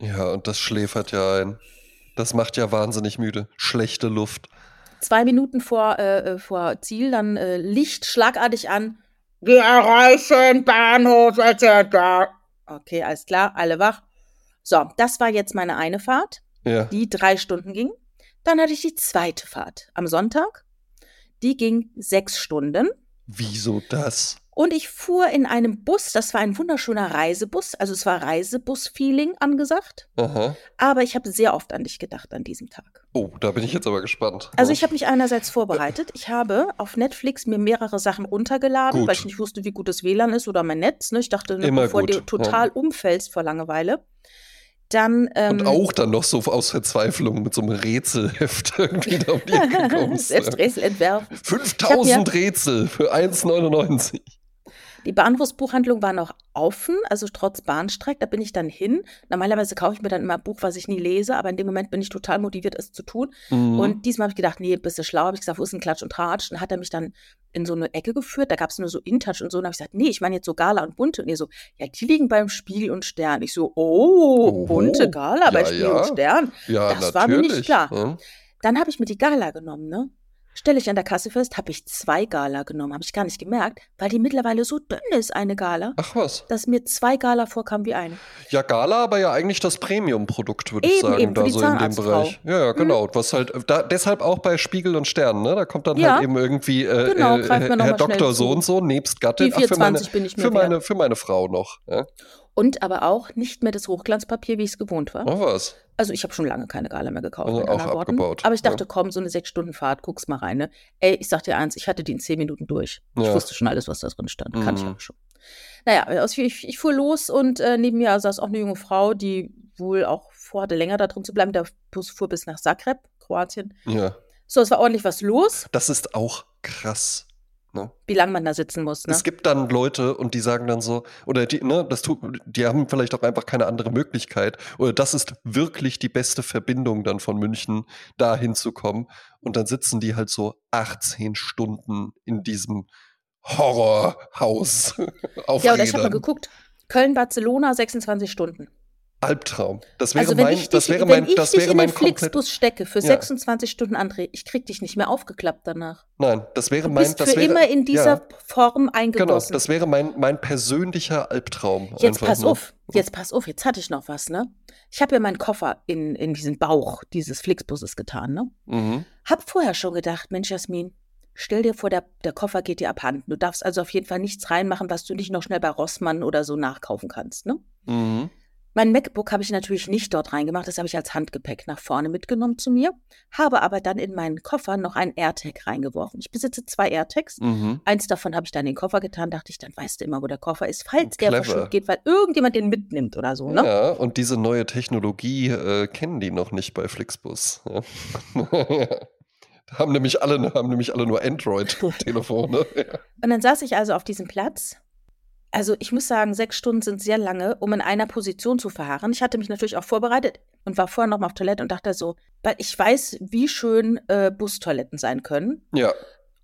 [SPEAKER 1] Ja, und das schläfert ja ein. Das macht ja wahnsinnig müde. Schlechte Luft.
[SPEAKER 2] zwei Minuten vor, äh, äh, vor Ziel, dann äh, Licht schlagartig an. Wir erreichen Bahnhof, etc. Okay, alles klar, alle wach. So, das war jetzt meine eine Fahrt,
[SPEAKER 1] Ja.
[SPEAKER 2] die drei Stunden ging. Dann hatte ich die zweite Fahrt am Sonntag. Die ging sechs Stunden.
[SPEAKER 1] Wieso das?
[SPEAKER 2] Und ich fuhr in einem Bus, das war ein wunderschöner Reisebus, also es war Reisebus-Feeling angesagt.
[SPEAKER 1] Aha.
[SPEAKER 2] Aber ich habe sehr oft an dich gedacht an diesem Tag.
[SPEAKER 1] Oh, da bin ich jetzt aber gespannt.
[SPEAKER 2] Also ich habe mich einerseits vorbereitet. Ich habe auf Netflix mir mehrere Sachen runtergeladen,
[SPEAKER 1] Gut.
[SPEAKER 2] weil ich nicht wusste, wie gut das WLAN ist oder mein Netz. Ne? Ich dachte,
[SPEAKER 1] Immer
[SPEAKER 2] bevor
[SPEAKER 1] gut,
[SPEAKER 2] du total umfällst vor Langeweile. Dann ähm,
[SPEAKER 1] Und auch dann noch so aus Verzweiflung mit so einem Rätselheft irgendwie da um die Ecke kommst.
[SPEAKER 2] selbst Rätsel entwerfen.
[SPEAKER 1] 5000 Rätsel für 1,99.
[SPEAKER 2] Die Bahnhofsbuchhandlung war noch offen, also trotz Bahnstreik. Da bin ich dann hin. Normalerweise kaufe ich mir dann immer ein Buch, was ich nie lese, aber in dem Moment bin ich total motiviert, es zu tun.
[SPEAKER 1] Mhm.
[SPEAKER 2] Und diesmal habe ich gedacht, nee, bist du schlau. Habe ich gesagt, wo ist ein Klatsch und Tratsch? Dann hat er mich dann in so eine Ecke geführt. Da gab es nur so InTouch und so. Und habe ich gesagt, nee, ich meine jetzt so Gala und Bunte. Und er so, ja, die liegen beim Spiegel und Stern. Ich so, oh,
[SPEAKER 1] Oho.
[SPEAKER 2] Bunte Gala bei
[SPEAKER 1] Ja,
[SPEAKER 2] Spiegel
[SPEAKER 1] ja.
[SPEAKER 2] und Stern.
[SPEAKER 1] ja,
[SPEAKER 2] das war mir nicht
[SPEAKER 1] natürlich.
[SPEAKER 2] klar.
[SPEAKER 1] Ja.
[SPEAKER 2] Dann habe ich mir die Gala genommen, ne? Stelle ich an der Kasse fest, habe ich zwei Gala genommen. Habe ich gar nicht gemerkt, weil die mittlerweile so dünn ist, eine Gala,
[SPEAKER 1] Ach was.
[SPEAKER 2] dass mir zwei Gala vorkamen wie eine.
[SPEAKER 1] Ja, Gala, aber ja eigentlich das Premium-Produkt, würde ich sagen,
[SPEAKER 2] eben,
[SPEAKER 1] da so in dem. Bereich. Ja, ja, genau. Was halt, da, deshalb auch bei Spiegel und Stern, ne? Da kommt dann
[SPEAKER 2] Ja.
[SPEAKER 1] halt eben irgendwie äh,
[SPEAKER 2] Genau,
[SPEAKER 1] äh, Herr Doktor so und so, nebst Gattin.
[SPEAKER 2] Die
[SPEAKER 1] Ach, für meine,
[SPEAKER 2] 420 bin ich mir
[SPEAKER 1] für meine, für meine Frau noch. Ja?
[SPEAKER 2] Und aber auch nicht mehr das Hochglanzpapier, wie ich es gewohnt war.
[SPEAKER 1] Oh, was?
[SPEAKER 2] Also ich habe schon lange keine Gala mehr gekauft.
[SPEAKER 1] Also auch
[SPEAKER 2] Worten.
[SPEAKER 1] abgebaut,
[SPEAKER 2] Aber ich dachte,
[SPEAKER 1] ja.
[SPEAKER 2] komm, so eine sechs Stunden Fahrt, guck's mal rein. Ne? Ey, ich sag dir eins, ich hatte die in zehn Minuten durch. Ich
[SPEAKER 1] Ja.
[SPEAKER 2] wusste schon alles, was da drin stand. Kannte ich
[SPEAKER 1] Mhm.
[SPEAKER 2] aber schon. Naja, also ich, ich fuhr los und äh, neben mir saß auch eine junge Frau, die wohl auch vorhatte, länger da drin zu bleiben. Der Bus fuhr bis nach Zagreb, Kroatien.
[SPEAKER 1] Ja.
[SPEAKER 2] So, es war ordentlich was los,
[SPEAKER 1] Das ist auch krass. Ne?
[SPEAKER 2] wie lange man da sitzen muss. Ne?
[SPEAKER 1] Es gibt dann Leute und die sagen dann so, oder die, ne, das tut, die haben vielleicht auch einfach keine andere Möglichkeit. Oder das ist wirklich die beste Verbindung dann von München, da hinzukommen. Und dann sitzen die halt so 18 Stunden in diesem Horrorhaus auf
[SPEAKER 2] Ja, oder ich habe mal geguckt. Köln-Barcelona 26 Stunden.
[SPEAKER 1] Albtraum. Das wäre
[SPEAKER 2] Also wenn
[SPEAKER 1] mein,
[SPEAKER 2] ich
[SPEAKER 1] das
[SPEAKER 2] dich,
[SPEAKER 1] wäre
[SPEAKER 2] wenn
[SPEAKER 1] mein,
[SPEAKER 2] ich
[SPEAKER 1] das
[SPEAKER 2] dich
[SPEAKER 1] wäre
[SPEAKER 2] in
[SPEAKER 1] mein
[SPEAKER 2] den. Flixbus stecke für
[SPEAKER 1] Ja.
[SPEAKER 2] 26 Stunden, André, ich krieg dich nicht mehr aufgeklappt danach.
[SPEAKER 1] Nein, das wäre
[SPEAKER 2] Du
[SPEAKER 1] mein,
[SPEAKER 2] bist
[SPEAKER 1] das
[SPEAKER 2] für
[SPEAKER 1] wäre,
[SPEAKER 2] immer in dieser
[SPEAKER 1] ja,
[SPEAKER 2] Form
[SPEAKER 1] genau,
[SPEAKER 2] eingegossen.
[SPEAKER 1] das wäre mein, mein persönlicher Albtraum.
[SPEAKER 2] jetzt pass
[SPEAKER 1] nur.
[SPEAKER 2] auf, jetzt pass auf, jetzt hatte ich noch was, ne? Ich habe ja meinen Koffer in, in diesen Bauch dieses Flixbuses getan, ne?
[SPEAKER 1] Mhm.
[SPEAKER 2] Hab vorher schon gedacht, Mensch, Jasmin, stell dir vor, der, der Koffer geht dir abhanden. Du darfst also auf jeden Fall nichts reinmachen, was du nicht noch schnell bei Rossmann oder so nachkaufen kannst, ne?
[SPEAKER 1] Mhm.
[SPEAKER 2] Mein MacBook habe ich natürlich nicht dort reingemacht, das habe ich als Handgepäck nach vorne mitgenommen zu mir, habe aber dann in meinen Koffer noch ein AirTag reingeworfen. Ich besitze zwei AirTags.
[SPEAKER 1] Mhm.
[SPEAKER 2] Eins davon habe ich dann in den Koffer getan, dachte ich, dann weißt du immer, wo der Koffer ist, falls der
[SPEAKER 1] Clever.
[SPEAKER 2] verschütt geht, weil irgendjemand den mitnimmt oder so, ne?
[SPEAKER 1] Ja, und diese neue Technologie äh, kennen die noch nicht bei Flixbus. Ja. haben, nämlich alle, haben nämlich alle nur Android-Telefone.
[SPEAKER 2] Und dann saß ich also auf diesem Platz. Also ich muss sagen, sechs Stunden sind sehr lange, um in einer Position zu verharren. Ich hatte mich natürlich auch vorbereitet und war vorher noch mal auf Toilette und dachte so, weil ich weiß, wie schön äh, Bustoiletten sein können.
[SPEAKER 1] ja,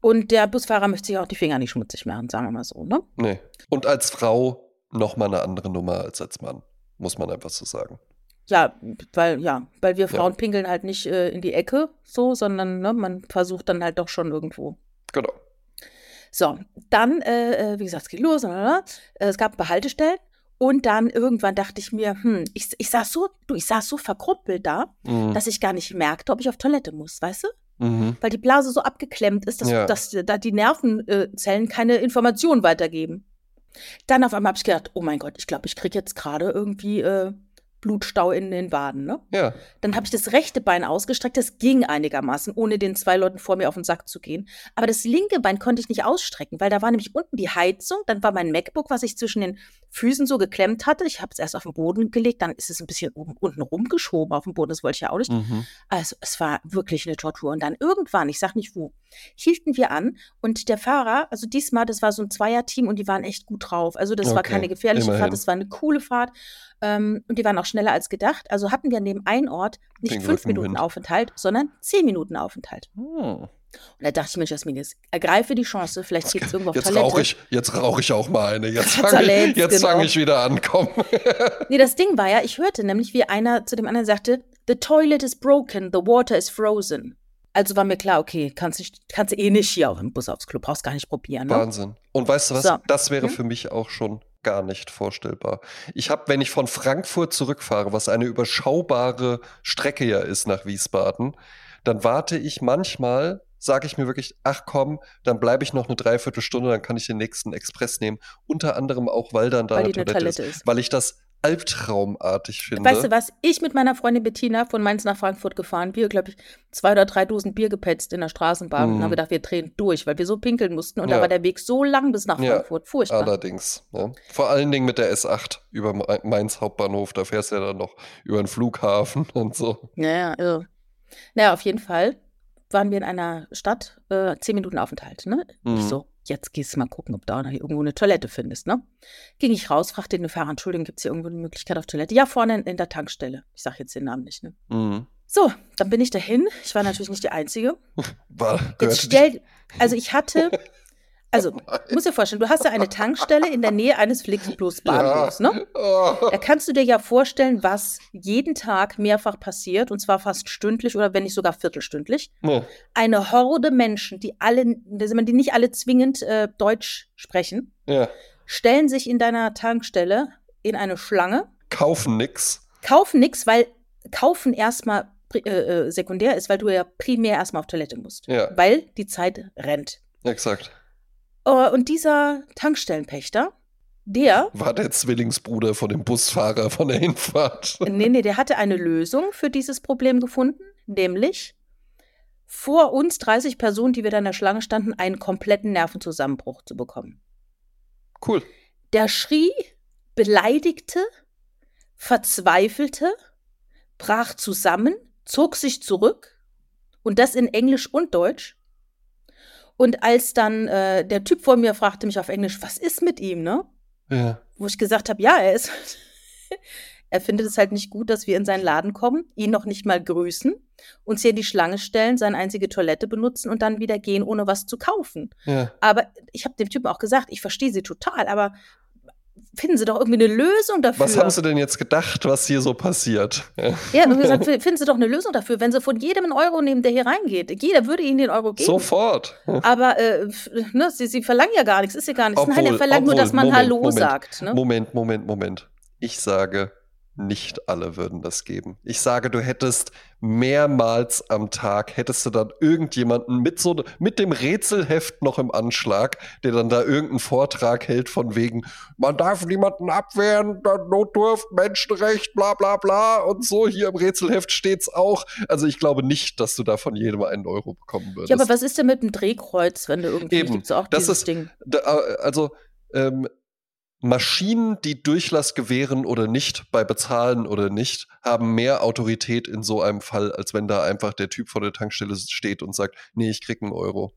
[SPEAKER 2] Und der Busfahrer möchte sich auch die Finger nicht schmutzig machen, sagen wir mal so, ne?
[SPEAKER 1] nee. Und als Frau noch mal eine andere Nummer als als Mann, muss man einfach so sagen.
[SPEAKER 2] Ja, weil, ja, weil wir
[SPEAKER 1] Ja.
[SPEAKER 2] Frauen pinkeln halt nicht äh, in die Ecke so, sondern ne, man versucht dann halt doch schon irgendwo.
[SPEAKER 1] Genau.
[SPEAKER 2] So, dann, äh, äh, wie gesagt, es geht los. Äh, es gab ein paar Haltestellen. Und dann irgendwann dachte ich mir, hm, ich, ich saß so, du, ich saß so verkrüppelt da,
[SPEAKER 1] Mhm.
[SPEAKER 2] dass ich gar nicht merkte, ob ich auf Toilette muss, weißt du?
[SPEAKER 1] Mhm.
[SPEAKER 2] Weil die Blase so abgeklemmt ist, dass,
[SPEAKER 1] Ja.
[SPEAKER 2] dass da die Nervenzellen keine Informationen weitergeben. Dann auf einmal habe ich gedacht, oh mein Gott, ich glaube, ich kriege jetzt gerade irgendwie äh, Blutstau in den Waden, ne?
[SPEAKER 1] Ja,
[SPEAKER 2] Dann habe ich das rechte Bein ausgestreckt. Das ging einigermaßen, ohne den zwei Leuten vor mir auf den Sack zu gehen. Aber das linke Bein konnte ich nicht ausstrecken, weil da war nämlich unten die Heizung. Dann war mein MacBook, was ich zwischen den Füßen so geklemmt hatte. Ich habe es erst auf den Boden gelegt, dann ist es ein bisschen oben, unten rumgeschoben auf dem Boden. Das wollte ich ja auch nicht.
[SPEAKER 1] mhm.
[SPEAKER 2] Also es war wirklich eine Tortur. Und dann irgendwann, ich sag nicht wo, hielten wir an und der Fahrer, also diesmal, das war so ein Zweierteam und die waren echt gut drauf. Also das war
[SPEAKER 1] Okay,
[SPEAKER 2] keine gefährliche
[SPEAKER 1] immerhin.
[SPEAKER 2] Fahrt, das war eine coole Fahrt. Ähm, und die waren auch schneller als gedacht. Also hatten wir neben einem Ort nicht
[SPEAKER 1] Den
[SPEAKER 2] fünf Minuten
[SPEAKER 1] Rückenwind.
[SPEAKER 2] Aufenthalt, sondern zehn Minuten Aufenthalt.
[SPEAKER 1] Hm.
[SPEAKER 2] Und da dachte ich mir, Jasmin, jetzt ergreife die Chance, vielleicht gibt es irgendwo auf
[SPEAKER 1] Jetzt
[SPEAKER 2] Toilette.
[SPEAKER 1] rauche ich, jetzt rauch ich auch mal eine. Jetzt fange ich, jetzt
[SPEAKER 2] genau.
[SPEAKER 1] ich wieder an. Komm.
[SPEAKER 2] Nee, das Ding war ja, ich hörte nämlich, wie einer zu dem anderen sagte, The toilet is broken, the water is frozen. Also war mir klar, okay, kannst, nicht, kannst du eh nicht hier auf dem Bus aufs Klo, brauchst gar nicht probieren. Ne?
[SPEAKER 1] Wahnsinn. Und weißt du was?
[SPEAKER 2] So.
[SPEAKER 1] Das wäre
[SPEAKER 2] Hm?
[SPEAKER 1] für mich auch schon gar nicht vorstellbar. Ich habe, wenn ich von Frankfurt zurückfahre, was eine überschaubare Strecke ja ist nach Wiesbaden, dann warte ich manchmal, sage ich mir wirklich, ach komm, dann bleibe ich noch eine Dreiviertelstunde, dann kann ich den nächsten Express nehmen. Unter anderem auch, weil dann da
[SPEAKER 2] Weil
[SPEAKER 1] eine
[SPEAKER 2] die eine
[SPEAKER 1] Toilette,
[SPEAKER 2] Toilette
[SPEAKER 1] ist.
[SPEAKER 2] ist.
[SPEAKER 1] Weil ich das albtraumartig finde.
[SPEAKER 2] Weißt du was? Ich mit meiner Freundin Bettina von Mainz nach Frankfurt gefahren. Wir, glaube ich, zwei oder drei Dosen Bier gepetzt in der Straßenbahn und
[SPEAKER 1] Mhm.
[SPEAKER 2] haben gedacht, wir drehen durch, weil wir so pinkeln mussten. Und
[SPEAKER 1] Ja.
[SPEAKER 2] da war der Weg so lang bis nach
[SPEAKER 1] Ja,
[SPEAKER 2] Frankfurt. Furchtbar.
[SPEAKER 1] Allerdings. Ja. Vor allen Dingen mit der S8 über Ma- Mainz Hauptbahnhof. Da fährst du ja dann noch über den Flughafen und so.
[SPEAKER 2] Ja, ja. Naja, auf jeden Fall waren wir in einer Stadt, äh, zehn Minuten Aufenthalt. Ne? Ich
[SPEAKER 1] Mhm.
[SPEAKER 2] so, jetzt gehst du mal gucken, ob du da irgendwo eine Toilette findest. Ne? Ging ich raus, fragte den Fahrer, Entschuldigung, gibt es hier irgendwo eine Möglichkeit auf Toilette? Ja, vorne in, in der Tankstelle. Ich sage jetzt den Namen nicht. Ne?
[SPEAKER 1] Mhm.
[SPEAKER 2] So, dann bin ich dahin. Ich war natürlich nicht die Einzige.
[SPEAKER 1] War,
[SPEAKER 2] Jetzt stell, also ich hatte, also, du musst dir vorstellen, du hast ja eine Tankstelle in der Nähe eines Flixbus-Bahnhofs, ne?
[SPEAKER 1] Oh.
[SPEAKER 2] Da kannst du dir ja vorstellen, was jeden Tag mehrfach passiert, und zwar fast stündlich oder wenn nicht sogar viertelstündlich.
[SPEAKER 1] Ne.
[SPEAKER 2] Eine Horde Menschen, die alle, die nicht alle zwingend äh, Deutsch sprechen,
[SPEAKER 1] Ja.
[SPEAKER 2] stellen sich in deiner Tankstelle in eine Schlange,
[SPEAKER 1] Kaufen nix.
[SPEAKER 2] kaufen nichts, weil kaufen erstmal äh, äh, sekundär ist, weil du ja primär erstmal auf Toilette musst.
[SPEAKER 1] Ja.
[SPEAKER 2] Weil die Zeit rennt.
[SPEAKER 1] Exakt.
[SPEAKER 2] Äh, Und dieser Tankstellenpächter, der,
[SPEAKER 1] War der Zwillingsbruder von dem Busfahrer von der Hinfahrt.
[SPEAKER 2] nee, nee, der hatte eine Lösung für dieses Problem gefunden, nämlich vor uns 30 Personen, die wir da in der Schlange standen, einen kompletten Nervenzusammenbruch zu bekommen.
[SPEAKER 1] Cool.
[SPEAKER 2] Der schrie, beleidigte, verzweifelte, brach zusammen, zog sich zurück und das in Englisch und Deutsch. Und als dann äh, der Typ vor mir fragte mich auf Englisch, was ist mit ihm, ne?
[SPEAKER 1] Ja.
[SPEAKER 2] wo ich gesagt habe, ja, er ist. er findet es halt nicht gut, dass wir in seinen Laden kommen, ihn noch nicht mal grüßen, uns hier in die Schlange stellen, seine einzige Toilette benutzen und dann wieder gehen, ohne was zu kaufen.
[SPEAKER 1] Ja.
[SPEAKER 2] Aber ich habe dem Typen auch gesagt, ich verstehe sie total, aber finden Sie doch irgendwie eine Lösung dafür.
[SPEAKER 1] Was haben Sie denn jetzt gedacht, was hier so passiert? Ja.
[SPEAKER 2] und gesagt, finden Sie doch eine Lösung dafür, wenn Sie von jedem einen Euro nehmen, der hier reingeht. Jeder würde Ihnen den Euro geben.
[SPEAKER 1] Sofort.
[SPEAKER 2] Aber äh, ne, sie, sie verlangen ja gar nichts, ist ja gar nichts. Nein, er
[SPEAKER 1] Obwohl-
[SPEAKER 2] verlangt nur,
[SPEAKER 1] obwohl,
[SPEAKER 2] dass man
[SPEAKER 1] Moment,
[SPEAKER 2] Hallo
[SPEAKER 1] Moment,
[SPEAKER 2] sagt. Ne?
[SPEAKER 1] Moment, Moment, Moment. Ich sage, nicht alle würden das geben. Ich sage, du hättest mehrmals am Tag, hättest du dann irgendjemanden mit so mit dem Rätselheft noch im Anschlag, der dann da irgendeinen Vortrag hält von wegen, man darf niemanden abwehren, Notdurft, Menschenrecht, bla bla bla und so. Hier im Rätselheft steht's auch. Also ich glaube nicht, dass du da von jedem einen Euro bekommen würdest.
[SPEAKER 2] Ja, aber was ist denn mit dem Drehkreuz, wenn du irgendwie
[SPEAKER 1] Eben,
[SPEAKER 2] auch
[SPEAKER 1] das
[SPEAKER 2] dieses
[SPEAKER 1] ist-
[SPEAKER 2] Ding?
[SPEAKER 1] Da, äh, also ähm, Maschinen, die Durchlass gewähren oder nicht, bei Bezahlen oder nicht, haben mehr Autorität in so einem Fall, als wenn da einfach der Typ vor der Tankstelle steht und sagt, nee, ich krieg einen Euro.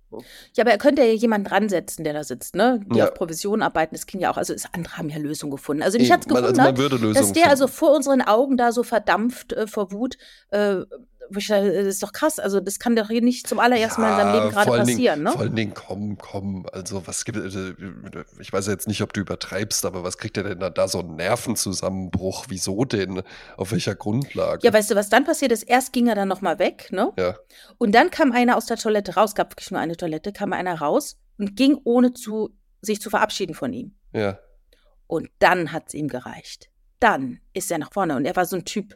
[SPEAKER 2] Ja, aber er könnte ja jemanden dran setzen, der da sitzt, ne? Die
[SPEAKER 1] Ja.
[SPEAKER 2] auf Provision arbeiten, das ging ja auch. Also es, andere haben ja Lösungen gefunden. Also
[SPEAKER 1] Eben,
[SPEAKER 2] hat's
[SPEAKER 1] man,
[SPEAKER 2] gewundert,
[SPEAKER 1] also man würde Lösungen
[SPEAKER 2] dass der also
[SPEAKER 1] finden.
[SPEAKER 2] vor unseren Augen da so verdampft äh, vor Wut, äh, wo ich sage, das ist doch krass. Also das kann doch hier nicht zum allerersten Mal in seinem
[SPEAKER 1] Ja,
[SPEAKER 2] Leben gerade
[SPEAKER 1] allen Dingen-
[SPEAKER 2] passieren, ne?
[SPEAKER 1] Vor allen Dingen, komm, komm, also was gibt äh, ich weiß jetzt nicht, ob du übertreibst, aber was kriegt er denn da, da so einen Nervenzusammenbruch? Wieso denn? Auf welcher Grundlage?
[SPEAKER 2] Ja, weißt du, was dann passiert ist? Erst ging er dann nochmal weg, ne?
[SPEAKER 1] Ja.
[SPEAKER 2] Und dann kam einer aus der Toilette raus, gab wirklich nur eine Toilette, kam einer raus und ging ohne zu, sich zu verabschieden von ihm.
[SPEAKER 1] ja.
[SPEAKER 2] Und dann hat es ihm gereicht. Dann ist er nach vorne. Und er war so ein Typ,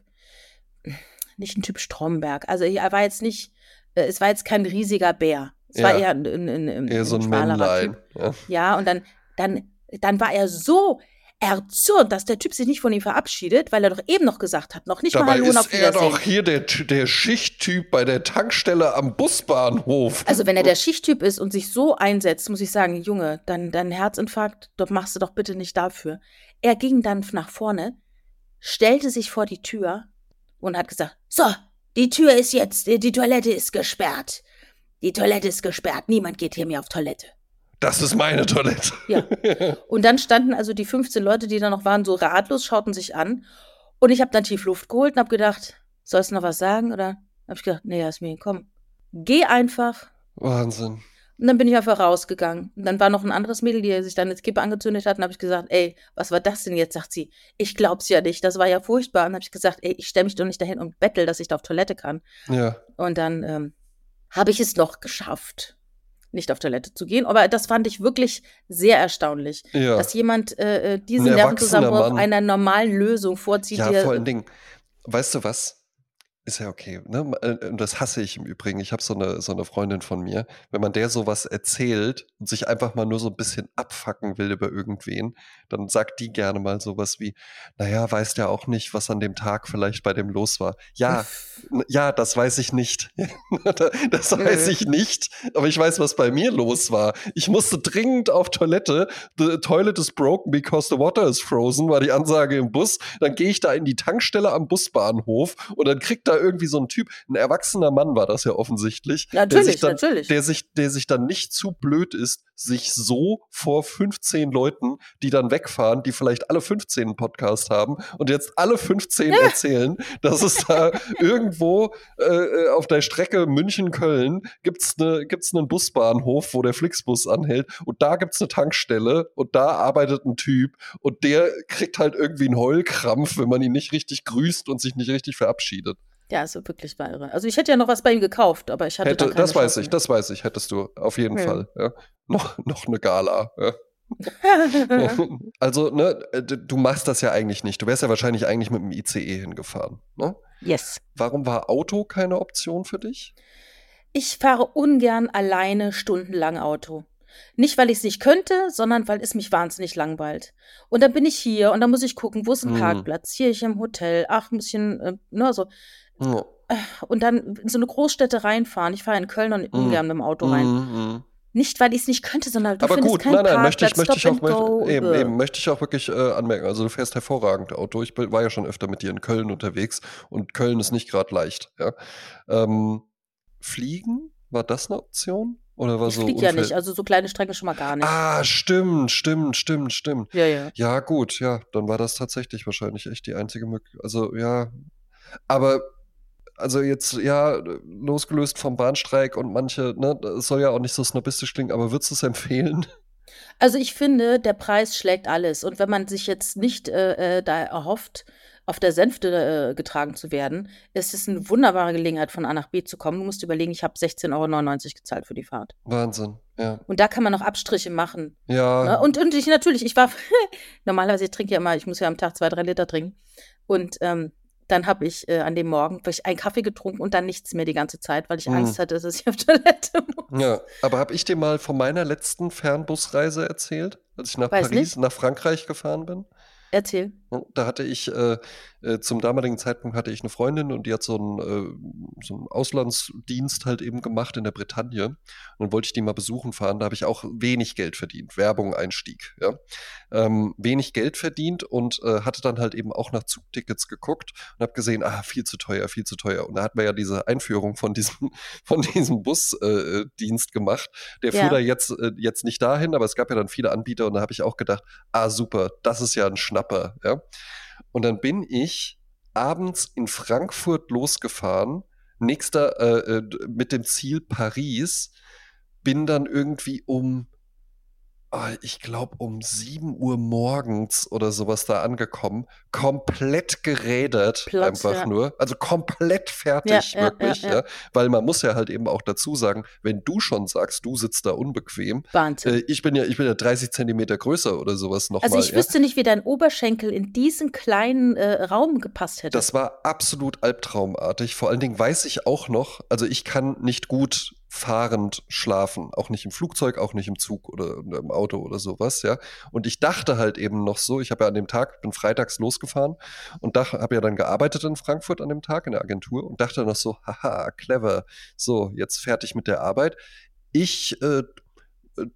[SPEAKER 2] nicht ein Typ Stromberg. Also er war jetzt nicht, äh, es war jetzt kein riesiger Bär. Es war
[SPEAKER 1] Ja.
[SPEAKER 2] eher ein, ein, ein, ein,
[SPEAKER 1] Eher so ein
[SPEAKER 2] schmalerer
[SPEAKER 1] Männlein.
[SPEAKER 2] Typ.
[SPEAKER 1] Ja.
[SPEAKER 2] Ja, und dann, dann, dann war er so erzürnt, dass der Typ sich nicht von ihm verabschiedet, weil er doch eben noch gesagt hat, noch nicht mal
[SPEAKER 1] Dabei
[SPEAKER 2] Hallo und auf
[SPEAKER 1] ist er doch hier der, der Schichttyp bei der Tankstelle am Busbahnhof.
[SPEAKER 2] Also wenn er der Schichttyp ist und sich so einsetzt, muss ich sagen, Junge, dann dein Herzinfarkt, das machst du doch bitte nicht dafür. Er ging dann nach vorne, stellte sich vor die Tür und hat gesagt, so, die Tür ist jetzt, die Toilette ist gesperrt. Die Toilette ist gesperrt, niemand geht hier mehr auf Toilette.
[SPEAKER 1] Das ist meine Toilette.
[SPEAKER 2] Ja. Und dann standen also die 15 Leute, die da noch waren, so ratlos, schauten sich an. Und ich habe dann tief Luft geholt und habe gedacht, sollst du noch was sagen? Oder habe ich gedacht, nee, Jasmin, komm. Geh einfach,
[SPEAKER 1] Wahnsinn.
[SPEAKER 2] Und dann bin ich einfach rausgegangen. Und dann war noch ein anderes Mädel, die sich dann eine Kippe angezündet hat. Und habe ich gesagt, ey, was war das denn jetzt? Sagt sie, ich glaub's ja nicht. Das war ja furchtbar. Und dann habe ich gesagt, ey, ich stelle mich doch nicht dahin und bettel, dass ich da auf Toilette kann.
[SPEAKER 1] Ja.
[SPEAKER 2] Und dann ähm, habe ich es noch geschafft, nicht auf Toilette zu gehen. Aber das fand ich wirklich sehr erstaunlich,
[SPEAKER 1] Ja.
[SPEAKER 2] dass jemand äh, äh, diesen Nervenzusammenbruch einer normalen Lösung vorzieht.
[SPEAKER 1] Ja, vor allen Dingen, weißt du was? Ist ja okay. Ne? Äh, Und das hasse ich im Übrigen. Ich habe so eine, so eine Freundin von mir. Wenn man der sowas erzählt und sich einfach mal nur so ein bisschen abfacken will über irgendwen, dann sagt die gerne mal sowas wie, naja, weißt ja auch nicht, was an dem Tag vielleicht bei dem los war. Ja, ja, das weiß ich nicht. das weiß ich nicht. Aber ich weiß, was bei mir los war. Ich musste dringend auf Toilette. The toilet is broken because the water is frozen, war die Ansage im Bus. Dann gehe ich da in die Tankstelle am Busbahnhof und dann kriegt da irgendwie so ein Typ, ein erwachsener Mann war das ja offensichtlich, der
[SPEAKER 2] Natürlich,
[SPEAKER 1] sich dann,
[SPEAKER 2] natürlich.
[SPEAKER 1] der sich, der sich dann nicht zu blöd ist, sich so vor 15 Leuten, die dann wegfahren, die vielleicht alle 15 einen Podcast haben und jetzt alle 15 erzählen, dass es da irgendwo äh, äh, auf der Strecke München-Köln gibt's ne, gibt's einen Busbahnhof, wo der Flixbus anhält und da gibt's eine Tankstelle und da arbeitet ein Typ und der kriegt halt irgendwie einen Heulkrampf, wenn man ihn nicht richtig grüßt und sich nicht richtig verabschiedet.
[SPEAKER 2] Ja, ist wirklich war irre. Also ich hätte ja noch was bei ihm gekauft, aber ich hatte
[SPEAKER 1] Hätte, das weiß
[SPEAKER 2] Chance
[SPEAKER 1] ich, das weiß ich, hättest du auf jeden
[SPEAKER 2] Ja.
[SPEAKER 1] Fall. Ja. Noch, noch eine Gala. Ja. Also, ne, äh, du machst das ja eigentlich nicht. Du wärst ja wahrscheinlich eigentlich mit dem ICE hingefahren. Ne?
[SPEAKER 2] yes.
[SPEAKER 1] Warum war Auto keine Option für dich?
[SPEAKER 2] Ich fahre ungern alleine stundenlang Auto. Nicht, weil ich es nicht könnte, sondern weil es mich wahnsinnig langweilt. Und dann bin ich hier und dann muss ich gucken, wo ist ein
[SPEAKER 1] Mhm.
[SPEAKER 2] Parkplatz? Hier ich im Hotel. Ach, ein bisschen, äh, ne, so.
[SPEAKER 1] Ja.
[SPEAKER 2] Und dann in so eine Großstädte reinfahren. Ich fahre in Köln und
[SPEAKER 1] Mhm.
[SPEAKER 2] ungern mit dem Auto rein.
[SPEAKER 1] Mhm.
[SPEAKER 2] Nicht, weil ich es nicht könnte, sondern du
[SPEAKER 1] Aber
[SPEAKER 2] findest
[SPEAKER 1] gut,
[SPEAKER 2] keinen
[SPEAKER 1] nein, nein, möchte ich, möchte ich auch möchte, eben, eben, möchte ich auch wirklich äh, anmerken. Also du fährst hervorragend Auto. Ich war ja schon öfter mit dir in Köln unterwegs und Köln ist nicht gerade leicht. Ja. Ähm, fliegen, war das eine Option? Oder war
[SPEAKER 2] Ich
[SPEAKER 1] so
[SPEAKER 2] fliege ja nicht, also so kleine Strecken schon mal gar nicht.
[SPEAKER 1] Ah, stimmt, stimmt, stimmt, stimmt.
[SPEAKER 2] Ja, ja.
[SPEAKER 1] Ja, gut, ja, dann war das tatsächlich wahrscheinlich echt die einzige Möglichkeit. Also, ja, aber, also jetzt, ja, losgelöst vom Bahnstreik und manche, ne, das soll ja auch nicht so snobistisch klingen, aber würdest du es empfehlen?
[SPEAKER 2] Also ich finde, der Preis schlägt alles. Und wenn man sich jetzt nicht äh, äh, da erhofft, auf der Sänfte äh, getragen zu werden, ist es eine wunderbare Gelegenheit, von A nach B zu kommen. Du musst überlegen, ich habe 16,99 Euro gezahlt für die Fahrt.
[SPEAKER 1] Wahnsinn, ja.
[SPEAKER 2] Und da kann man noch Abstriche machen.
[SPEAKER 1] Ja,
[SPEAKER 2] Ne? Und, und ich natürlich, ich war, normalerweise, ich trinke ja immer, ich muss ja am Tag zwei, drei Liter trinken. Und ähm, dann habe ich äh, an dem Morgen ich einen Kaffee getrunken und dann nichts mehr die ganze Zeit, weil ich
[SPEAKER 1] Hm.
[SPEAKER 2] Angst hatte, dass ich auf Toilette muss.
[SPEAKER 1] Ja, aber habe ich dir mal von meiner letzten Fernbusreise erzählt, als ich nach
[SPEAKER 2] Weiß
[SPEAKER 1] Paris,
[SPEAKER 2] nicht.
[SPEAKER 1] nach Frankreich gefahren bin?
[SPEAKER 2] Erzähl.
[SPEAKER 1] Ja, Da hatte ich, äh, äh, zum damaligen Zeitpunkt hatte ich eine Freundin und die hat so einen, äh, so einen Auslandsdienst halt eben gemacht in der Bretagne. Und dann wollte ich die mal besuchen fahren. Da habe ich auch wenig Geld verdient. Werbung, Einstieg, ja. Ähm, wenig Geld verdient und äh, hatte dann halt eben auch nach Zugtickets geguckt und habe gesehen, ah, viel zu teuer, viel zu teuer. Und da hat man ja diese Einführung von diesem, von diesem Busdienst äh, Dienst gemacht. Der fuhr
[SPEAKER 2] Ja.
[SPEAKER 1] da jetzt, äh, jetzt nicht dahin, aber es gab ja dann viele Anbieter und da habe ich auch gedacht, ah, super, das ist ja ein Schnapper, ja. Und dann bin ich abends in Frankfurt losgefahren, nächster äh, äh, mit dem Ziel Paris, bin dann irgendwie um, ich glaube um 7 Uhr morgens oder sowas da angekommen, komplett gerädert
[SPEAKER 2] Platz,
[SPEAKER 1] einfach
[SPEAKER 2] ja.
[SPEAKER 1] nur, also komplett fertig
[SPEAKER 2] Ja,
[SPEAKER 1] wirklich,
[SPEAKER 2] ja,
[SPEAKER 1] weil man muss ja halt eben auch dazu sagen, wenn du schon sagst, du sitzt da unbequem, äh, ich bin ja, ich bin ja 30 Zentimeter größer oder sowas nochmal.
[SPEAKER 2] also ich wüsste nicht, wie dein Oberschenkel in diesen kleinen äh, Raum gepasst hätte.
[SPEAKER 1] Das war absolut albtraumartig. Vor allen Dingen weiß ich auch noch, also ich kann nicht gut fahrend schlafen, auch nicht im Flugzeug, auch nicht im Zug oder im Auto oder sowas, ja. Und ich dachte halt eben noch so, ich habe ja an dem Tag, bin freitags losgefahren und habe ja dann gearbeitet in Frankfurt an dem Tag in der Agentur und dachte noch so, haha, clever, so, jetzt fertig mit der Arbeit. Ich äh,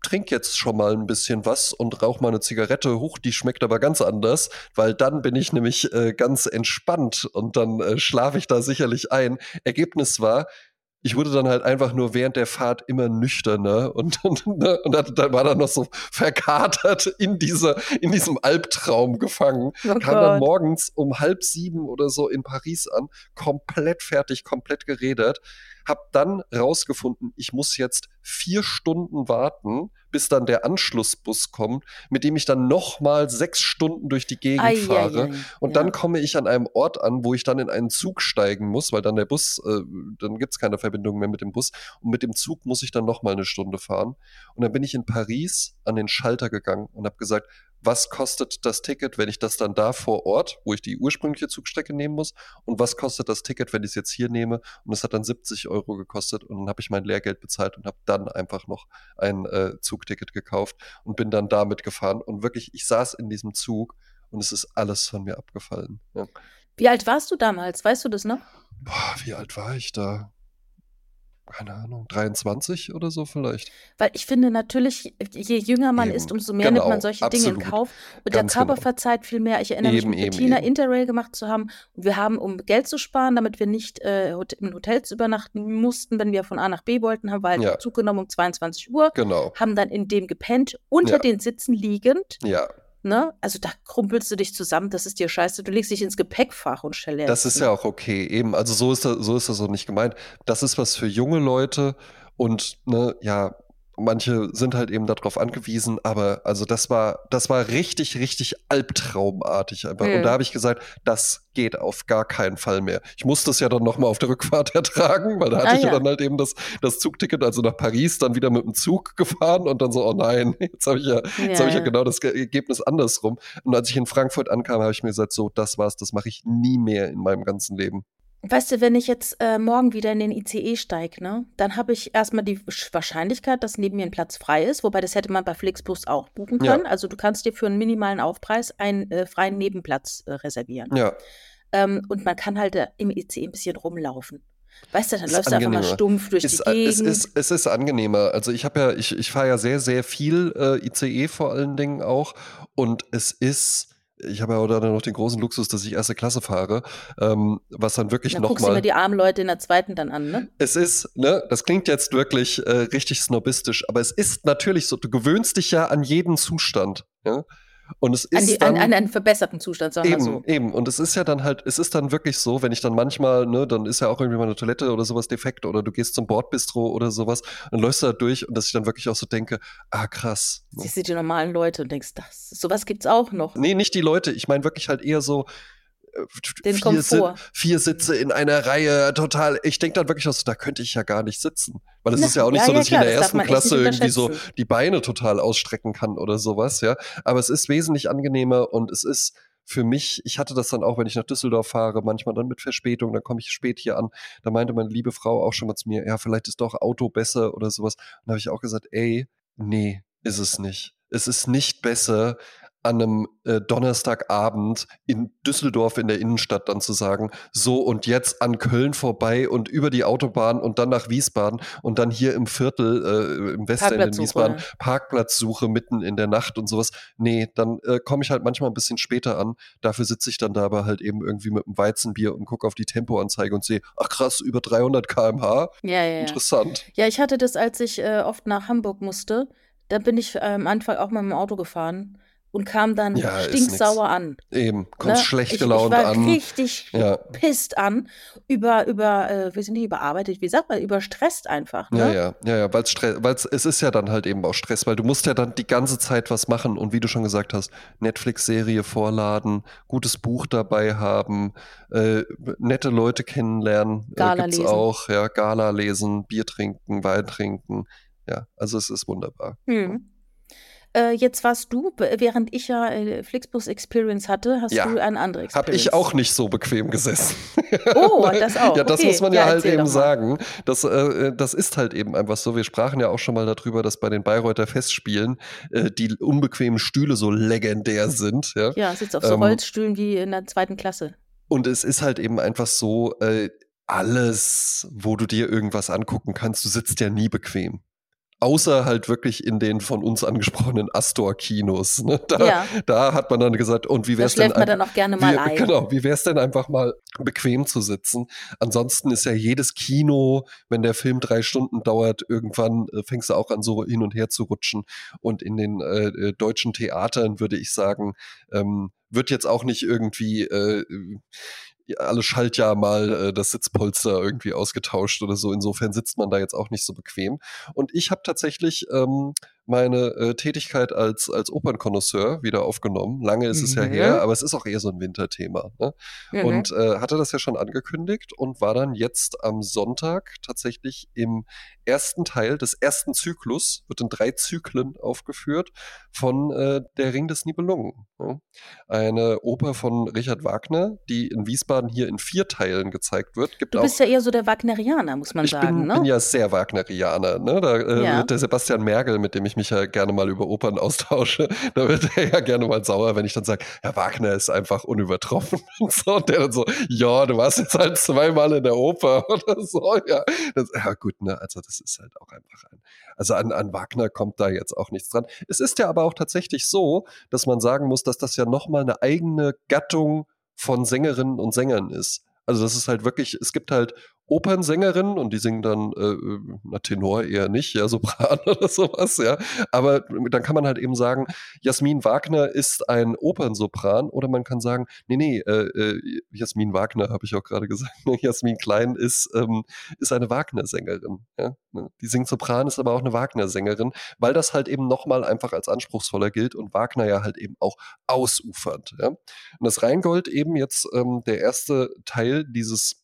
[SPEAKER 1] trink jetzt schon mal ein bisschen was und rauch mal eine Zigarette hoch, die schmeckt aber ganz anders, weil dann bin ich nämlich äh, ganz entspannt und dann äh, schlafe ich da sicherlich ein. Ergebnis war, ich wurde dann halt einfach nur während der Fahrt immer nüchterner und, und, ne, und dann, dann war dann noch so verkatert in dieser, in diesem Albtraum gefangen.
[SPEAKER 2] oh
[SPEAKER 1] Kam dann
[SPEAKER 2] Gott.
[SPEAKER 1] morgens um halb sieben oder so in Paris an, komplett fertig, komplett gerädert. Hab dann rausgefunden, ich muss jetzt vier Stunden warten, bis dann der Anschlussbus kommt, mit dem ich dann nochmal sechs Stunden durch die Gegend
[SPEAKER 2] Ei,
[SPEAKER 1] fahre.
[SPEAKER 2] ei, ei.
[SPEAKER 1] Und
[SPEAKER 2] ja.
[SPEAKER 1] dann komme ich an einem Ort an, wo ich dann in einen Zug steigen muss, weil dann der Bus, äh, dann gibt's keine Verbindung mehr mit dem Bus. Und mit dem Zug muss ich dann nochmal eine Stunde fahren. Und dann bin ich in Paris an den Schalter gegangen und habe gesagt, was kostet das Ticket, wenn ich das dann da vor Ort, wo ich die ursprüngliche Zugstrecke nehmen muss, und was kostet das Ticket, wenn ich es jetzt hier nehme? Und es hat dann 70 Euro gekostet und dann habe ich mein Lehrgeld bezahlt und habe dann einfach noch ein äh, Zugticket gekauft und bin dann damit gefahren. Und wirklich, ich saß in diesem Zug und es ist alles von mir abgefallen. Ja.
[SPEAKER 2] Wie alt warst du damals? Weißt du das noch?
[SPEAKER 1] Boah, wie alt war ich da? Keine Ahnung, 23 oder so vielleicht.
[SPEAKER 2] Weil ich finde natürlich, je jünger man
[SPEAKER 1] Eben,
[SPEAKER 2] ist, umso mehr nimmt
[SPEAKER 1] genau,
[SPEAKER 2] man solche Dinge in
[SPEAKER 1] absolut.
[SPEAKER 2] Kauf. Und der
[SPEAKER 1] Ganz
[SPEAKER 2] Körper
[SPEAKER 1] genau.
[SPEAKER 2] verzeiht viel mehr. Ich erinnere
[SPEAKER 1] Eben,
[SPEAKER 2] mich mit Bettina. Interrail gemacht zu haben. Und wir haben, um Geld zu sparen, damit wir nicht äh, in Hotels übernachten mussten, wenn wir von A nach B wollten, haben wir halt
[SPEAKER 1] Ja.
[SPEAKER 2] Zug genommen um 22 Uhr,
[SPEAKER 1] Genau.
[SPEAKER 2] haben dann in dem gepennt, unter
[SPEAKER 1] Ja.
[SPEAKER 2] den Sitzen liegend.
[SPEAKER 1] Ja,
[SPEAKER 2] Ne? Also da krumpelst du dich zusammen, das ist dir scheiße. Du legst dich ins Gepäckfach und stellst.
[SPEAKER 1] das ist ja auch okay. Eben, also so ist das, so ist das so nicht gemeint. Das ist was für junge Leute und ne, ja, manche sind halt eben darauf angewiesen, aber also das war, das war richtig, richtig albtraumartig einfach.
[SPEAKER 2] Mhm.
[SPEAKER 1] Und da habe ich gesagt, das geht auf gar keinen Fall mehr. Ich musste es ja dann nochmal auf der Rückfahrt ertragen, weil da hatte
[SPEAKER 2] Ah,
[SPEAKER 1] ich ja
[SPEAKER 2] ja.
[SPEAKER 1] dann halt eben das, das Zugticket, also nach Paris, dann wieder mit dem Zug gefahren und dann so, oh nein, jetzt habe ich ja, jetzt habe ich ja genau das Ge- Ergebnis andersrum. Und als ich in Frankfurt ankam, habe ich mir gesagt, so, das war's, das mache ich nie mehr in meinem ganzen Leben.
[SPEAKER 2] Weißt du, wenn ich jetzt äh, morgen wieder in den ICE steige, ne, dann habe ich erstmal die Sch- Wahrscheinlichkeit, dass neben mir ein Platz frei ist, wobei das hätte man bei Flixbus auch buchen
[SPEAKER 1] Ja.
[SPEAKER 2] können. Also du kannst dir für einen minimalen Aufpreis einen äh, freien Nebenplatz äh, reservieren.
[SPEAKER 1] Ja,
[SPEAKER 2] Ähm, und man kann halt äh, im ICE ein bisschen rumlaufen. Weißt du, dann
[SPEAKER 1] Ist
[SPEAKER 2] läufst du einfach mal
[SPEAKER 1] angenehmer.
[SPEAKER 2] stumpf durch
[SPEAKER 1] ist,
[SPEAKER 2] die Gegend.
[SPEAKER 1] es, ist, es ist angenehmer. Also ich habe ja, ich, ich fahre ja sehr, sehr viel äh, ICE vor allen Dingen auch. Und es ist, ich habe ja auch dann noch den großen Luxus, dass ich erste Klasse fahre, ähm, was dann wirklich
[SPEAKER 2] dann guckst du mir
[SPEAKER 1] nochmal.
[SPEAKER 2] die armen Leute in der zweiten dann an, ne?
[SPEAKER 1] Es ist, ne, das klingt jetzt wirklich äh, richtig snobistisch, aber es ist natürlich so, du gewöhnst dich ja an jeden Zustand. Ja? Und es
[SPEAKER 2] An,
[SPEAKER 1] ist
[SPEAKER 2] die,
[SPEAKER 1] dann,
[SPEAKER 2] an, an einen verbesserten Zustand, sagen wir
[SPEAKER 1] Eben,
[SPEAKER 2] so.
[SPEAKER 1] eben. Und es ist ja dann halt, es ist dann wirklich so, wenn ich dann manchmal, ne, dann ist ja auch irgendwie mal eine Toilette oder sowas defekt oder du gehst zum Bordbistro oder sowas und läufst da durch und dass ich dann wirklich auch so denke, ah krass. Ne?
[SPEAKER 2] Siehst du die normalen Leute und denkst, das, sowas gibt's auch noch.
[SPEAKER 1] Nee, nicht die Leute, ich meine wirklich halt eher so
[SPEAKER 2] Den
[SPEAKER 1] vier, Si-
[SPEAKER 2] Komfort.
[SPEAKER 1] vier Sitze in einer Reihe, total. Ich denke dann wirklich auch so, da könnte ich ja gar nicht sitzen. Weil es ist ja auch nicht
[SPEAKER 2] ja,
[SPEAKER 1] so,
[SPEAKER 2] ja,
[SPEAKER 1] dass
[SPEAKER 2] klar,
[SPEAKER 1] ich in der ersten Klasse irgendwie so die Beine total ausstrecken kann oder sowas, ja. Aber es ist wesentlich angenehmer und es ist für mich, ich hatte das dann auch, wenn ich nach Düsseldorf fahre, manchmal dann mit Verspätung, dann komme ich spät hier an. Da meinte meine liebe Frau auch schon mal zu mir, ja, vielleicht ist doch Auto besser oder sowas. Und da habe ich auch gesagt, ey, nee, ist es nicht. Es ist nicht besser, an einem äh, Donnerstagabend in Düsseldorf in der Innenstadt dann zu sagen, so und jetzt an Köln vorbei und über die Autobahn und dann nach Wiesbaden und dann hier im Viertel, äh, im Westend in Wiesbaden, ne? Parkplatzsuche mitten in der Nacht und sowas. Nee, dann äh, komme ich halt manchmal ein bisschen später an. Dafür sitze ich dann da aber halt eben irgendwie mit einem Weizenbier und gucke auf die Tempoanzeige und sehe, ach krass, über 300 km/h.
[SPEAKER 2] Ja, ja,
[SPEAKER 1] Interessant.
[SPEAKER 2] Ja, ich hatte das, als ich äh, oft nach Hamburg musste. Da bin ich am Anfang auch mal mit dem Auto gefahren und kam dann ja, stinksauer an.
[SPEAKER 1] Eben, kommst ne? schlecht gelaunt
[SPEAKER 2] ich war
[SPEAKER 1] an.
[SPEAKER 2] richtig ja. pisst an, über, über, äh, wir sind nicht überarbeitet, wie sagt man, überstresst einfach. Ne?
[SPEAKER 1] Ja, ja, ja, ja, weil Stress, es ist ja dann halt eben auch Stress, weil du musst ja dann die ganze Zeit was machen und wie du schon gesagt hast, Netflix-Serie vorladen, gutes Buch dabei haben, äh, nette Leute kennenlernen, äh, Gala äh, gibt's lesen. auch, ja, Gala lesen, Bier trinken, Wein trinken, ja, also es ist wunderbar.
[SPEAKER 2] Hm. Äh, jetzt warst du, während ich ja äh, Flixbus Experience hatte, hast ja, du eine andere Experience.
[SPEAKER 1] Habe ich auch nicht so bequem gesessen.
[SPEAKER 2] Oh, das auch.
[SPEAKER 1] ja, das okay. muss man ja, ja halt eben sagen. Das, äh, das ist halt eben einfach so. Wir sprachen ja auch schon mal darüber, dass bei den Bayreuther Festspielen äh, die unbequemen Stühle so legendär sind. Ja,
[SPEAKER 2] ja sitzt auf so ähm, Holzstühlen wie in der zweiten Klasse.
[SPEAKER 1] Und es ist halt eben einfach so, äh, alles, wo du dir irgendwas angucken kannst, du sitzt ja nie bequem. Außer halt wirklich in den von uns angesprochenen Astor-Kinos. Ne? Da, ja. da hat man dann gesagt, und wie wär's
[SPEAKER 2] da
[SPEAKER 1] denn?
[SPEAKER 2] man dann auch gerne mal
[SPEAKER 1] wie,
[SPEAKER 2] ein.
[SPEAKER 1] Genau, wie wär's denn einfach mal bequem zu sitzen? Ansonsten ist ja jedes Kino, wenn der Film drei Stunden dauert, irgendwann äh, fängst du auch an, so hin und her zu rutschen. Und in den äh, äh deutschen Theatern würde ich sagen, ähm, wird jetzt auch nicht irgendwie äh, alle Schaltjahr mal äh, das Sitzpolster irgendwie ausgetauscht oder so. Insofern sitzt man da jetzt auch nicht so bequem. Und ich habe tatsächlich ähm, meine äh, Tätigkeit als, als Opernkonnoisseur wieder aufgenommen. Lange ist es ja mhm. her, aber es ist auch eher so ein Winterthema. Ne? Mhm. Und äh, hatte das ja schon angekündigt und war dann jetzt am Sonntag tatsächlich im ersten Teil des ersten Zyklus, wird in drei Zyklen aufgeführt, von äh, Der Ring des Nibelungen. Ne? Eine Oper von Richard Wagner, die in Wiesbaden hier in vier Teilen gezeigt wird.
[SPEAKER 2] Gibt du bist auch, ja eher so der Wagnerianer, muss man
[SPEAKER 1] ich
[SPEAKER 2] sagen. Ich
[SPEAKER 1] bin,
[SPEAKER 2] ne?
[SPEAKER 1] bin ja sehr Wagnerianer. Ne? Da äh, ja. der Sebastian Mergel, mit dem ich mich ja gerne mal über Opern austausche, da wird er ja gerne mal sauer, wenn ich dann sage, Herr Wagner ist einfach unübertroffen und so. Und der dann so, ja, du warst jetzt halt zweimal in der Oper oder so. Ja, das, ja gut, ne, also das ist halt auch einfach ein, also an, an Wagner kommt da jetzt auch nichts dran. Es ist ja aber auch tatsächlich so, dass man sagen muss, dass das ja nochmal eine eigene Gattung von Sängerinnen und Sängern ist. Also das ist halt wirklich, es gibt halt Opernsängerinnen und die singen dann, äh, na Tenor eher nicht, ja, Sopran oder sowas, ja. Aber dann kann man halt eben sagen, Jasmin Wagner ist ein Opernsopran oder man kann sagen, nee, nee, äh, äh, Jasmin Wagner habe ich auch gerade gesagt, ne, Jasmin Klein ist, ähm, ist eine Wagner-Sängerin, ja. Die singt Sopran, ist aber auch eine Wagner-Sängerin, weil das halt eben nochmal einfach als anspruchsvoller gilt und Wagner ja halt eben auch ausufernd, ja. Und das Rheingold eben jetzt ähm, der erste Teil dieses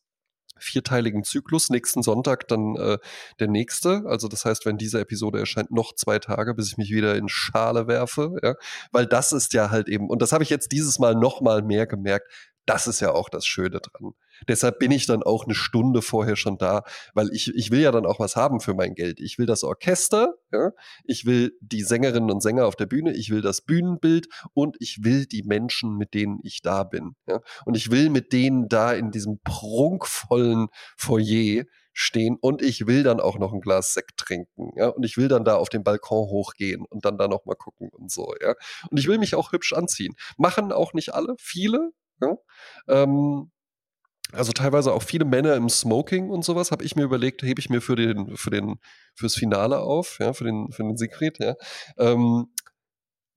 [SPEAKER 1] vierteiligen Zyklus. Nächsten Sonntag dann äh, der nächste. Also das heißt, wenn diese Episode erscheint, noch zwei Tage, bis ich mich wieder in Schale werfe. Ja? Weil das ist ja halt eben, und das habe ich jetzt dieses Mal noch mal mehr gemerkt, das ist ja auch das Schöne dran. Deshalb bin ich dann auch eine Stunde vorher schon da, weil ich, ich will ja dann auch was haben für mein Geld. Ich will das Orchester, ja? ich will die Sängerinnen und Sänger auf der Bühne, ich will das Bühnenbild und ich will die Menschen, mit denen ich da bin. Ja? Und ich will mit denen da in diesem prunkvollen Foyer stehen und ich will dann auch noch ein Glas Sekt trinken, ja, und ich will dann da auf den Balkon hochgehen und dann da noch mal gucken und so, ja. Und ich will mich auch hübsch anziehen. Machen auch nicht alle, viele, ja? Ähm, also teilweise auch viele Männer im Smoking und sowas, habe ich mir überlegt, hebe ich mir für den, für den, fürs Finale auf, ja, für den, für den Siegfried, ja. Ähm,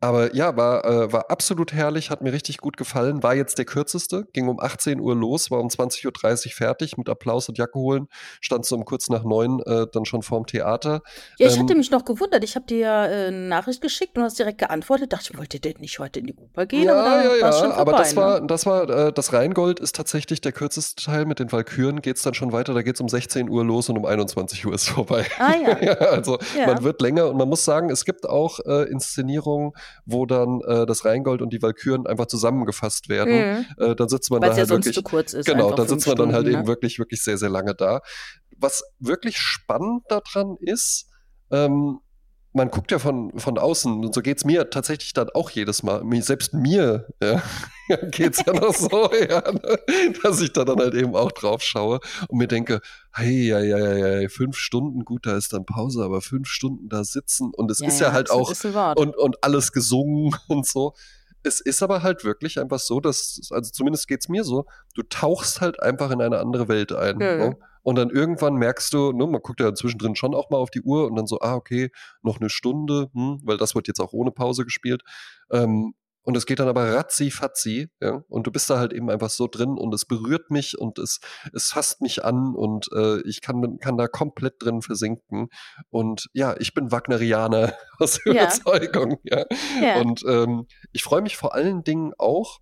[SPEAKER 1] aber ja, war, äh, war absolut herrlich, hat mir richtig gut gefallen. War jetzt der kürzeste, ging um 18 Uhr los, war um 20.30 Uhr fertig mit Applaus und Jacke holen. Stand so um kurz nach neun äh, dann schon vorm Theater.
[SPEAKER 2] Ja, ich ähm, hatte mich noch gewundert. Ich habe dir ja äh, eine Nachricht geschickt und hast direkt geantwortet. Dachte, wollt ihr denn nicht heute in die Oper gehen?
[SPEAKER 1] Ja, ja, ja. Vorbei, aber das ne? war, das war, äh, das Rheingold ist tatsächlich der kürzeste Teil. Mit den Walküren geht es dann schon weiter. Da geht es um 16 Uhr los und um 21 Uhr ist vorbei.
[SPEAKER 2] Ah ja.
[SPEAKER 1] ja also ja. man wird länger und man muss sagen, es gibt auch äh, Inszenierungen, wo dann äh, das Rheingold und die Walküren einfach zusammengefasst werden. Mhm. Äh, dann sitzt man Weil's da halt ja wirklich.
[SPEAKER 2] Zu kurz ist,
[SPEAKER 1] genau, dann sitzt man dann halt Stunden, eben ne? wirklich, wirklich sehr, sehr lange da. Was wirklich spannend daran ist, ähm, man guckt ja von, von außen und so geht es mir tatsächlich dann auch jedes Mal. Selbst mir ja, geht es ja noch so, ja, ne, dass ich da dann halt eben auch drauf schaue und mir denke, hey, ja, ja, ja, ja, fünf Stunden, gut, da ist dann Pause, aber fünf Stunden da sitzen und es ja, ist ja, ja halt auch und, und alles gesungen und so. Es ist aber halt wirklich einfach so, dass, also zumindest geht es mir so, du tauchst halt einfach in eine andere Welt ein. Ne? Und dann irgendwann merkst du, ne, man guckt ja zwischendrin schon auch mal auf die Uhr und dann so, ah, okay, noch eine Stunde, hm, weil das wird jetzt auch ohne Pause gespielt. Ähm, und es geht dann aber ratzi fatzi, ja. Und du bist da halt eben einfach so drin und es berührt mich und es, es fasst mich an und äh, ich kann, kann da komplett drin versinken. Und ja, ich bin Wagnerianer aus ja. Überzeugung, ja. ja. Und ähm, ich freue mich vor allen Dingen auch,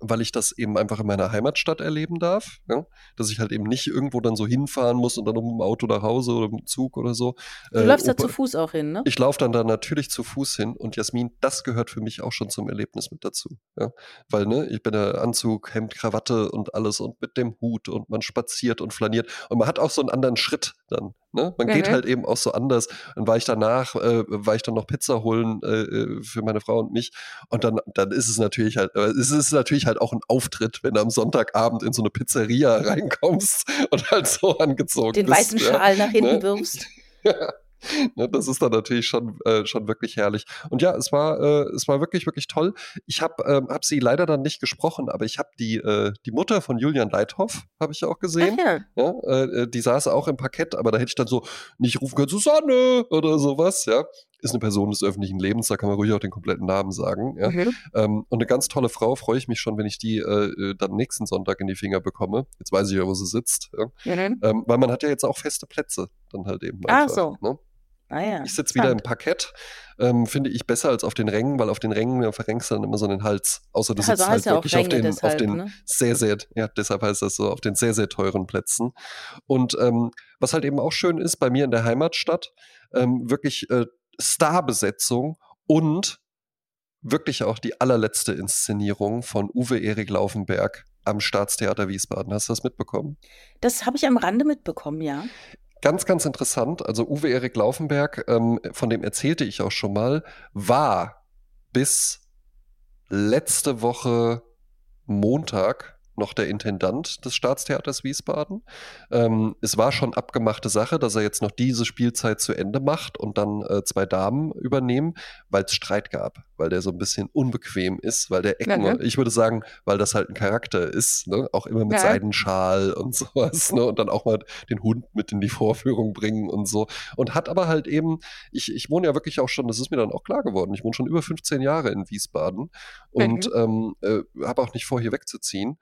[SPEAKER 1] weil ich das eben einfach in meiner Heimatstadt erleben darf. Ja? Dass ich halt eben nicht irgendwo dann so hinfahren muss und dann um im Auto nach Hause oder im Zug oder so.
[SPEAKER 2] Du äh, läufst da zu Fuß auch hin, ne?
[SPEAKER 1] Ich laufe dann da natürlich zu Fuß hin und Jasmin, das gehört für mich auch schon zum Erlebnis mit dazu. Ja? Weil, ne, ich bin der Anzug, Hemd, Krawatte und alles und mit dem Hut und man spaziert und flaniert und man hat auch so einen anderen Schritt dann. Ne? Man mhm. geht halt eben auch so anders. Dann war ich danach, äh, war ich dann noch Pizza holen äh, äh, für meine Frau und mich. Und dann, dann ist es natürlich halt, äh, es ist natürlich halt auch ein Auftritt, wenn du am Sonntagabend in so eine Pizzeria reinkommst und halt so angezogen
[SPEAKER 2] Den
[SPEAKER 1] bist.
[SPEAKER 2] Den weißen Schal ja, nach hinten ne? wirfst.
[SPEAKER 1] ja. Ne, das ist dann natürlich schon, äh, schon wirklich herrlich. Und ja, es war, äh, es war wirklich, wirklich toll. Ich habe ähm, hab sie leider dann nicht gesprochen, aber ich habe die, äh, die Mutter von Julian Leithoff, habe ich auch gesehen. Ach ja. ja äh, die saß auch im Parkett, aber da hätte ich dann so nicht rufen können, Susanne oder sowas, ja. Ist eine Person des öffentlichen Lebens, da kann man ruhig auch den kompletten Namen sagen. Ja? Mhm. Ähm, und eine ganz tolle Frau, freue ich mich schon, wenn ich die äh, äh, dann nächsten Sonntag in die Finger bekomme. Jetzt weiß ich ja, wo sie sitzt. Ja? Mhm. Ähm, weil man hat ja jetzt auch feste Plätze dann halt eben.
[SPEAKER 2] Einfach, Ach so.
[SPEAKER 1] Ne?
[SPEAKER 2] Ah ja,
[SPEAKER 1] ich sitze wieder im Parkett. Ähm, finde ich besser als auf den Rängen, weil auf den Rängen ja, verrenkst du dann immer so den Hals. Außer du also sitzt halt wirklich auf den, deshalb, auf den ne? sehr, sehr, ja, deshalb heißt das so, auf den sehr, sehr teuren Plätzen. Und ähm, was halt eben auch schön ist, bei mir in der Heimatstadt, ähm, wirklich äh, Starbesetzung und wirklich auch die allerletzte Inszenierung von Uwe Erik Laufenberg am Staatstheater Wiesbaden. Hast du das mitbekommen?
[SPEAKER 2] Das habe ich am Rande mitbekommen, ja.
[SPEAKER 1] Ganz, ganz interessant. Also Uwe Erik Laufenberg, ähm, von dem erzählte ich auch schon mal, war bis letzte Woche Montag noch der Intendant des Staatstheaters Wiesbaden. Ähm, es war schon abgemachte Sache, dass er jetzt noch diese Spielzeit zu Ende macht und dann äh, zwei Damen übernehmen, weil es Streit gab, weil der so ein bisschen unbequem ist, weil der Ecken, ja, ich würde sagen, weil das halt ein Charakter ist, ne? auch immer mit ja. Seidenschal und sowas, ne? und dann auch mal den Hund mit in die Vorführung bringen und so. Und hat aber halt eben, ich, ich wohne ja wirklich auch schon, das ist mir dann auch klar geworden, ich wohne schon über 15 Jahre in Wiesbaden und mhm. ähm, äh, habe auch nicht vor, hier wegzuziehen.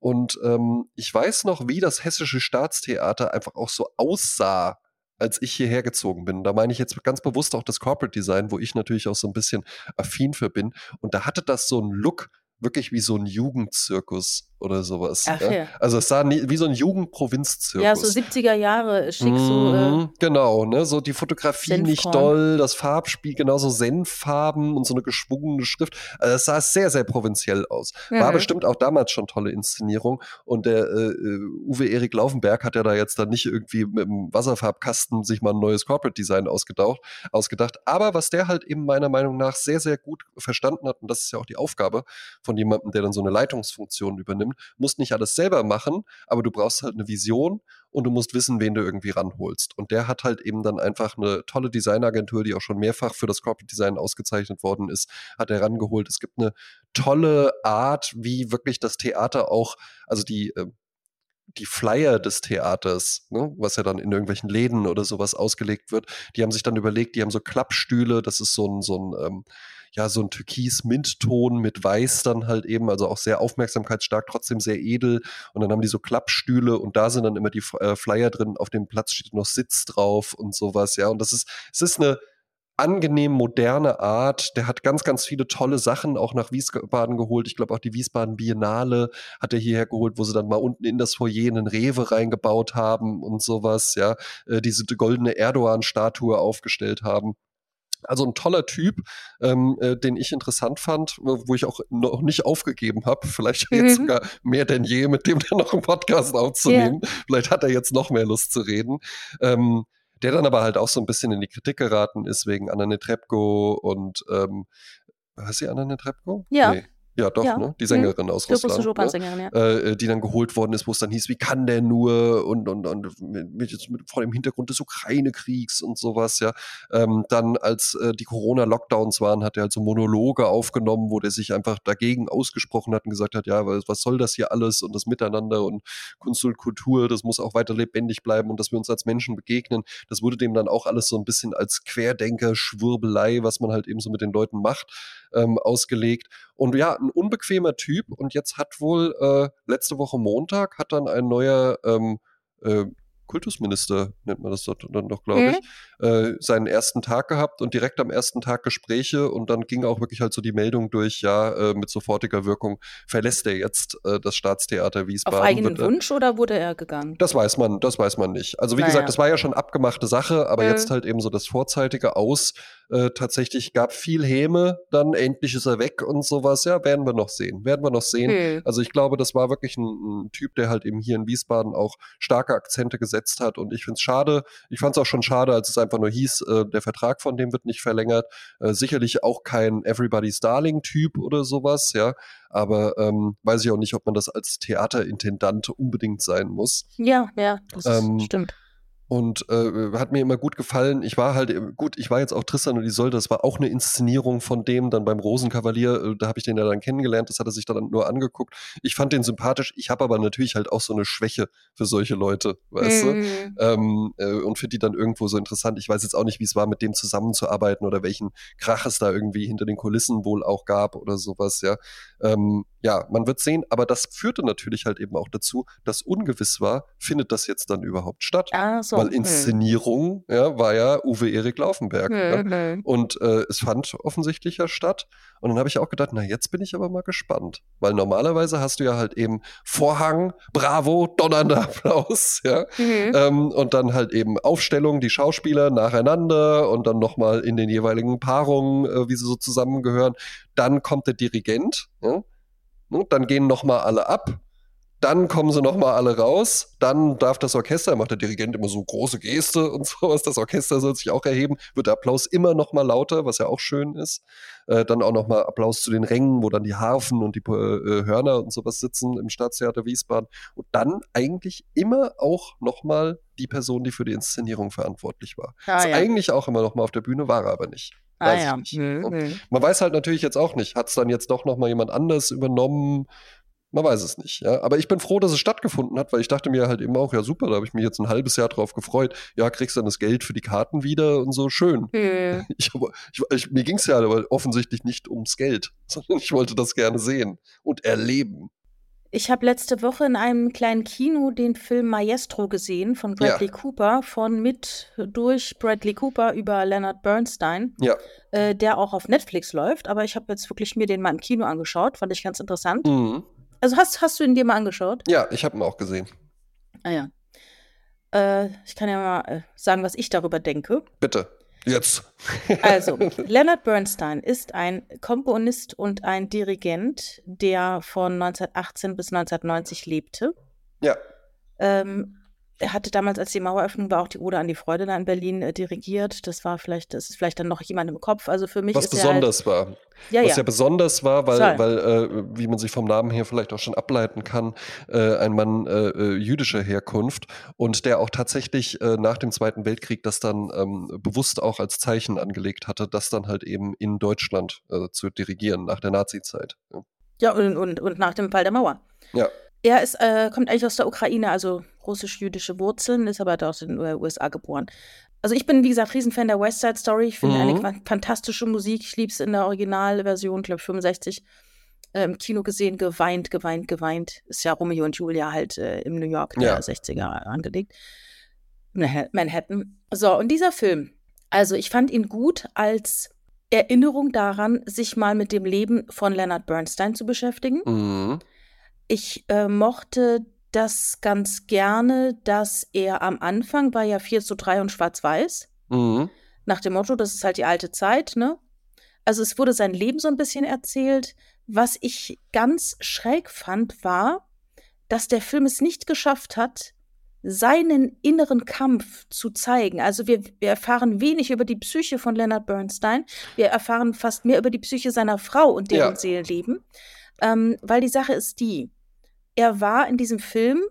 [SPEAKER 1] Und ähm, ich weiß noch, wie das Hessische Staatstheater einfach auch so aussah, als ich hierher gezogen bin. Da meine ich jetzt ganz bewusst auch das Corporate Design, wo ich natürlich auch so ein bisschen affin für bin. Und da hatte das so einen Look, wirklich wie so ein Jugendzirkus oder sowas. Ach, ja? Ja. Also es sah nie, wie so ein Jugendprovinzzirkus.
[SPEAKER 2] Ja, so 70er Jahre, schick mhm, so. Äh,
[SPEAKER 1] genau, ne, so die Fotografie Senfkorn. nicht doll, das Farbspiel genauso Senffarben und so eine geschwungene Schrift. Also es sah sehr, sehr provinziell aus. Mhm. War bestimmt auch damals schon tolle Inszenierung und der äh, äh, Uwe Erik Laufenberg hat ja da jetzt dann nicht irgendwie mit dem Wasserfarbkasten sich mal ein neues Corporate Design ausgedacht, ausgedacht. Aber was der halt eben meiner Meinung nach sehr, sehr gut verstanden hat, und das ist ja auch die Aufgabe von jemandem, der dann so eine Leitungsfunktion übernimmt, musst nicht alles selber machen, aber du brauchst halt eine Vision und du musst wissen, wen du irgendwie ranholst. Und der hat halt eben dann einfach eine tolle Designagentur, die auch schon mehrfach für das Corporate Design ausgezeichnet worden ist, hat er rangeholt. Es gibt eine tolle Art, wie wirklich das Theater auch, also die, äh, die Flyer des Theaters, ne, was ja dann in irgendwelchen Läden oder sowas ausgelegt wird, die haben sich dann überlegt, die haben so Klappstühle, das ist so ein, so ein ähm, ja, so ein türkis-Mintton mit Weiß dann halt eben, also auch sehr aufmerksamkeitsstark, trotzdem sehr edel. Und dann haben die so Klappstühle und da sind dann immer die äh, Flyer drin. Auf dem Platz steht noch Sitz drauf und sowas, ja. Und das ist, es ist eine, angenehm moderne Art. Der hat ganz, ganz viele tolle Sachen auch nach Wiesbaden geholt. Ich glaube auch die Wiesbaden Biennale hat er hierher geholt, wo sie dann mal unten in das Foyer einen Rewe reingebaut haben und sowas, ja. Äh, diese goldene Erdogan-Statue aufgestellt haben. Also ein toller Typ, ähm, äh, den ich interessant fand, wo ich auch noch nicht aufgegeben habe. Vielleicht mhm. jetzt sogar mehr denn je, mit dem dann noch einen Podcast aufzunehmen. Yeah. Vielleicht hat er jetzt noch mehr Lust zu reden. Ähm, der dann aber halt auch so ein bisschen in die Kritik geraten ist wegen Anna Netrebko und ähm, heißt sie Anna Netrebko?
[SPEAKER 2] Ja. Nee.
[SPEAKER 1] Ja, doch, ja. ne? Die Sängerin mhm. aus Russland. Die Opernsängerin, ne? ja. Äh, die dann geholt worden ist, wo es dann hieß, wie kann der nur und, und, und mit, mit, mit, vor dem Hintergrund des Ukraine-Kriegs und sowas, ja. Ähm, dann, als äh, die Corona-Lockdowns waren, hat er halt so Monologe aufgenommen, wo der sich einfach dagegen ausgesprochen hat und gesagt hat, ja, was, was soll das hier alles und das Miteinander und Kunst und Kultur, das muss auch weiter lebendig bleiben und dass wir uns als Menschen begegnen. Das wurde dem dann auch alles so ein bisschen als Querdenker, Schwurbelei, was man halt eben so mit den Leuten macht, ähm, ausgelegt. Und ja, ein unbequemer Typ. Und jetzt hat wohl äh, letzte Woche Montag hat dann ein neuer ähm, äh, Kultusminister, nennt man das dann doch, glaube ich, mhm. Äh, seinen ersten Tag gehabt und direkt am ersten Tag Gespräche und dann ging auch wirklich halt so die Meldung durch, ja, äh, mit sofortiger Wirkung verlässt er jetzt äh, das Staatstheater Wiesbaden.
[SPEAKER 2] Auf eigenen wird, Wunsch oder wurde er gegangen?
[SPEAKER 1] Das weiß man, das weiß man nicht. Also wie naja. gesagt, das war ja schon abgemachte Sache, aber mhm. jetzt halt eben so das vorzeitige Aus. Äh, tatsächlich gab viel Häme, dann endlich ist er weg und sowas. Ja, werden wir noch sehen, werden wir noch sehen. Mhm. Also ich glaube, das war wirklich ein, ein Typ, der halt eben hier in Wiesbaden auch starke Akzente gesetzt hat. Und ich finde es schade. Ich fand es auch schon schade, als es einfach nur hieß, äh, der Vertrag von dem wird nicht verlängert. Äh, sicherlich auch kein Everybody's Darling-Typ oder sowas, ja. Aber ähm, weiß ich auch nicht, ob man das als Theaterintendant unbedingt sein muss.
[SPEAKER 2] Ja, ja, das ähm, stimmt
[SPEAKER 1] und äh, hat mir immer gut gefallen. Ich war halt, gut, ich war jetzt auch Tristan und Isolde, das war auch eine Inszenierung von dem, dann beim Rosenkavalier, äh, da habe ich den ja dann kennengelernt, das hat er sich dann nur angeguckt. Ich fand den sympathisch, ich habe aber natürlich halt auch so eine Schwäche für solche Leute, weißt mhm. du? Ähm, äh, und für die dann irgendwo so interessant. Ich weiß jetzt auch nicht, wie es war, mit dem zusammenzuarbeiten oder welchen Krach es da irgendwie hinter den Kulissen wohl auch gab oder sowas, ja. Ähm, ja, man wird sehen, aber das führte natürlich halt eben auch dazu, dass ungewiss war, findet das jetzt dann überhaupt statt?
[SPEAKER 2] Ah, so.
[SPEAKER 1] Weil hm. Inszenierung hm. ja, war ja Uwe Erik Laufenberg. Hm, ja. Hm. Und äh, es fand offensichtlich ja statt. Und dann habe ich auch gedacht, na, jetzt bin ich aber mal gespannt. Weil normalerweise hast du ja halt eben Vorhang, Bravo, donnernder Applaus, ja. Mhm. Ähm, und dann halt eben Aufstellung, die Schauspieler nacheinander und dann nochmal in den jeweiligen Paarungen, äh, wie sie so zusammengehören. Dann kommt der Dirigent, ja Ne? Dann gehen nochmal alle ab. Dann kommen sie nochmal alle raus. Dann darf das Orchester, macht der Dirigent immer so große Geste und sowas. Das Orchester soll sich auch erheben. Wird der Applaus immer nochmal lauter, was ja auch schön ist. Äh, dann auch nochmal Applaus zu den Rängen, wo dann die Harfen und die äh, Hörner und sowas sitzen im Staatstheater Wiesbaden. Und dann eigentlich immer auch nochmal die Person, die für die Inszenierung verantwortlich war. Ah, ist ja. eigentlich auch immer nochmal auf der Bühne, war er aber nicht.
[SPEAKER 2] Ah ja. Mhm.
[SPEAKER 1] Man weiß halt natürlich jetzt auch nicht, hat es dann jetzt doch noch mal jemand anders übernommen? Man weiß es nicht, ja. Aber ich bin froh, dass es stattgefunden hat, weil ich dachte mir halt eben auch, ja super, da habe ich mich jetzt ein halbes Jahr drauf gefreut. Ja, kriegst dann das Geld für die Karten wieder und so, schön. Mhm. Ich, ich, ich, mir ging es ja aber offensichtlich nicht ums Geld, sondern ich wollte das gerne sehen und erleben.
[SPEAKER 2] Ich habe letzte Woche in einem kleinen Kino den Film Maestro gesehen von Bradley ja. Cooper, von mit durch Bradley Cooper über Leonard Bernstein,
[SPEAKER 1] ja.
[SPEAKER 2] äh, der auch auf Netflix läuft. Aber ich habe jetzt wirklich mir den mal im Kino angeschaut, fand ich ganz interessant. Mhm. Also hast, hast du ihn dir mal angeschaut?
[SPEAKER 1] Ja, ich habe ihn auch gesehen.
[SPEAKER 2] Ah ja. Äh, ich kann ja mal äh, sagen, was ich darüber denke.
[SPEAKER 1] Bitte. Jetzt.
[SPEAKER 2] also, Leonard Bernstein ist ein Komponist und ein Dirigent, der von 1918 bis 1990 lebte.
[SPEAKER 1] Ja.
[SPEAKER 2] Ähm, er hatte damals, als die Maueröffnung war, auch die Ode an die Freude da in Berlin äh, dirigiert. Das war vielleicht, das ist vielleicht dann noch jemand im Kopf. Also für mich
[SPEAKER 1] Was
[SPEAKER 2] ist
[SPEAKER 1] besonders
[SPEAKER 2] er halt,
[SPEAKER 1] war. Ja, Was ja. ja besonders war, weil, weil äh, wie man sich vom Namen her vielleicht auch schon ableiten kann, äh, ein Mann äh, äh jüdischer Herkunft und der auch tatsächlich äh, nach dem Zweiten Weltkrieg das dann ähm, bewusst auch als Zeichen angelegt hatte, das dann halt eben in Deutschland zu dirigieren nach der Nazizeit.
[SPEAKER 2] Ja, ja und, und, und nach dem Fall der Mauer.
[SPEAKER 1] Ja.
[SPEAKER 2] Er ist, äh, kommt eigentlich aus der Ukraine, also russisch-jüdische Wurzeln, ist aber dort in den USA geboren. Also ich bin, wie gesagt, Riesenfan der West Side Story. Ich finde mhm. eine fantastische Musik. Ich liebe es in der Originalversion, glaube ich, 65. Äh, Im Kino gesehen, geweint, geweint, geweint. Ist ja Romeo und Julia halt äh, im New York der 60er angelegt. Manhattan. So, und dieser Film, also ich fand ihn gut als Erinnerung daran, sich mal mit dem Leben von Leonard Bernstein zu beschäftigen.
[SPEAKER 1] Mhm.
[SPEAKER 2] Ich äh, mochte das ganz gerne, dass er am Anfang war ja 4 zu 3 und schwarz-weiß.
[SPEAKER 1] Mhm.
[SPEAKER 2] Nach dem Motto, das ist halt die alte Zeit, ne? Also es wurde sein Leben so ein bisschen erzählt. Was ich ganz schräg fand, war, dass der Film es nicht geschafft hat, seinen inneren Kampf zu zeigen. Also wir, wir, erfahren wenig über die Psyche von Leonard Bernstein. Wir erfahren fast mehr über die Psyche seiner Frau und deren ja. Seelenleben. Ähm, weil die Sache ist die, er war in diesem Film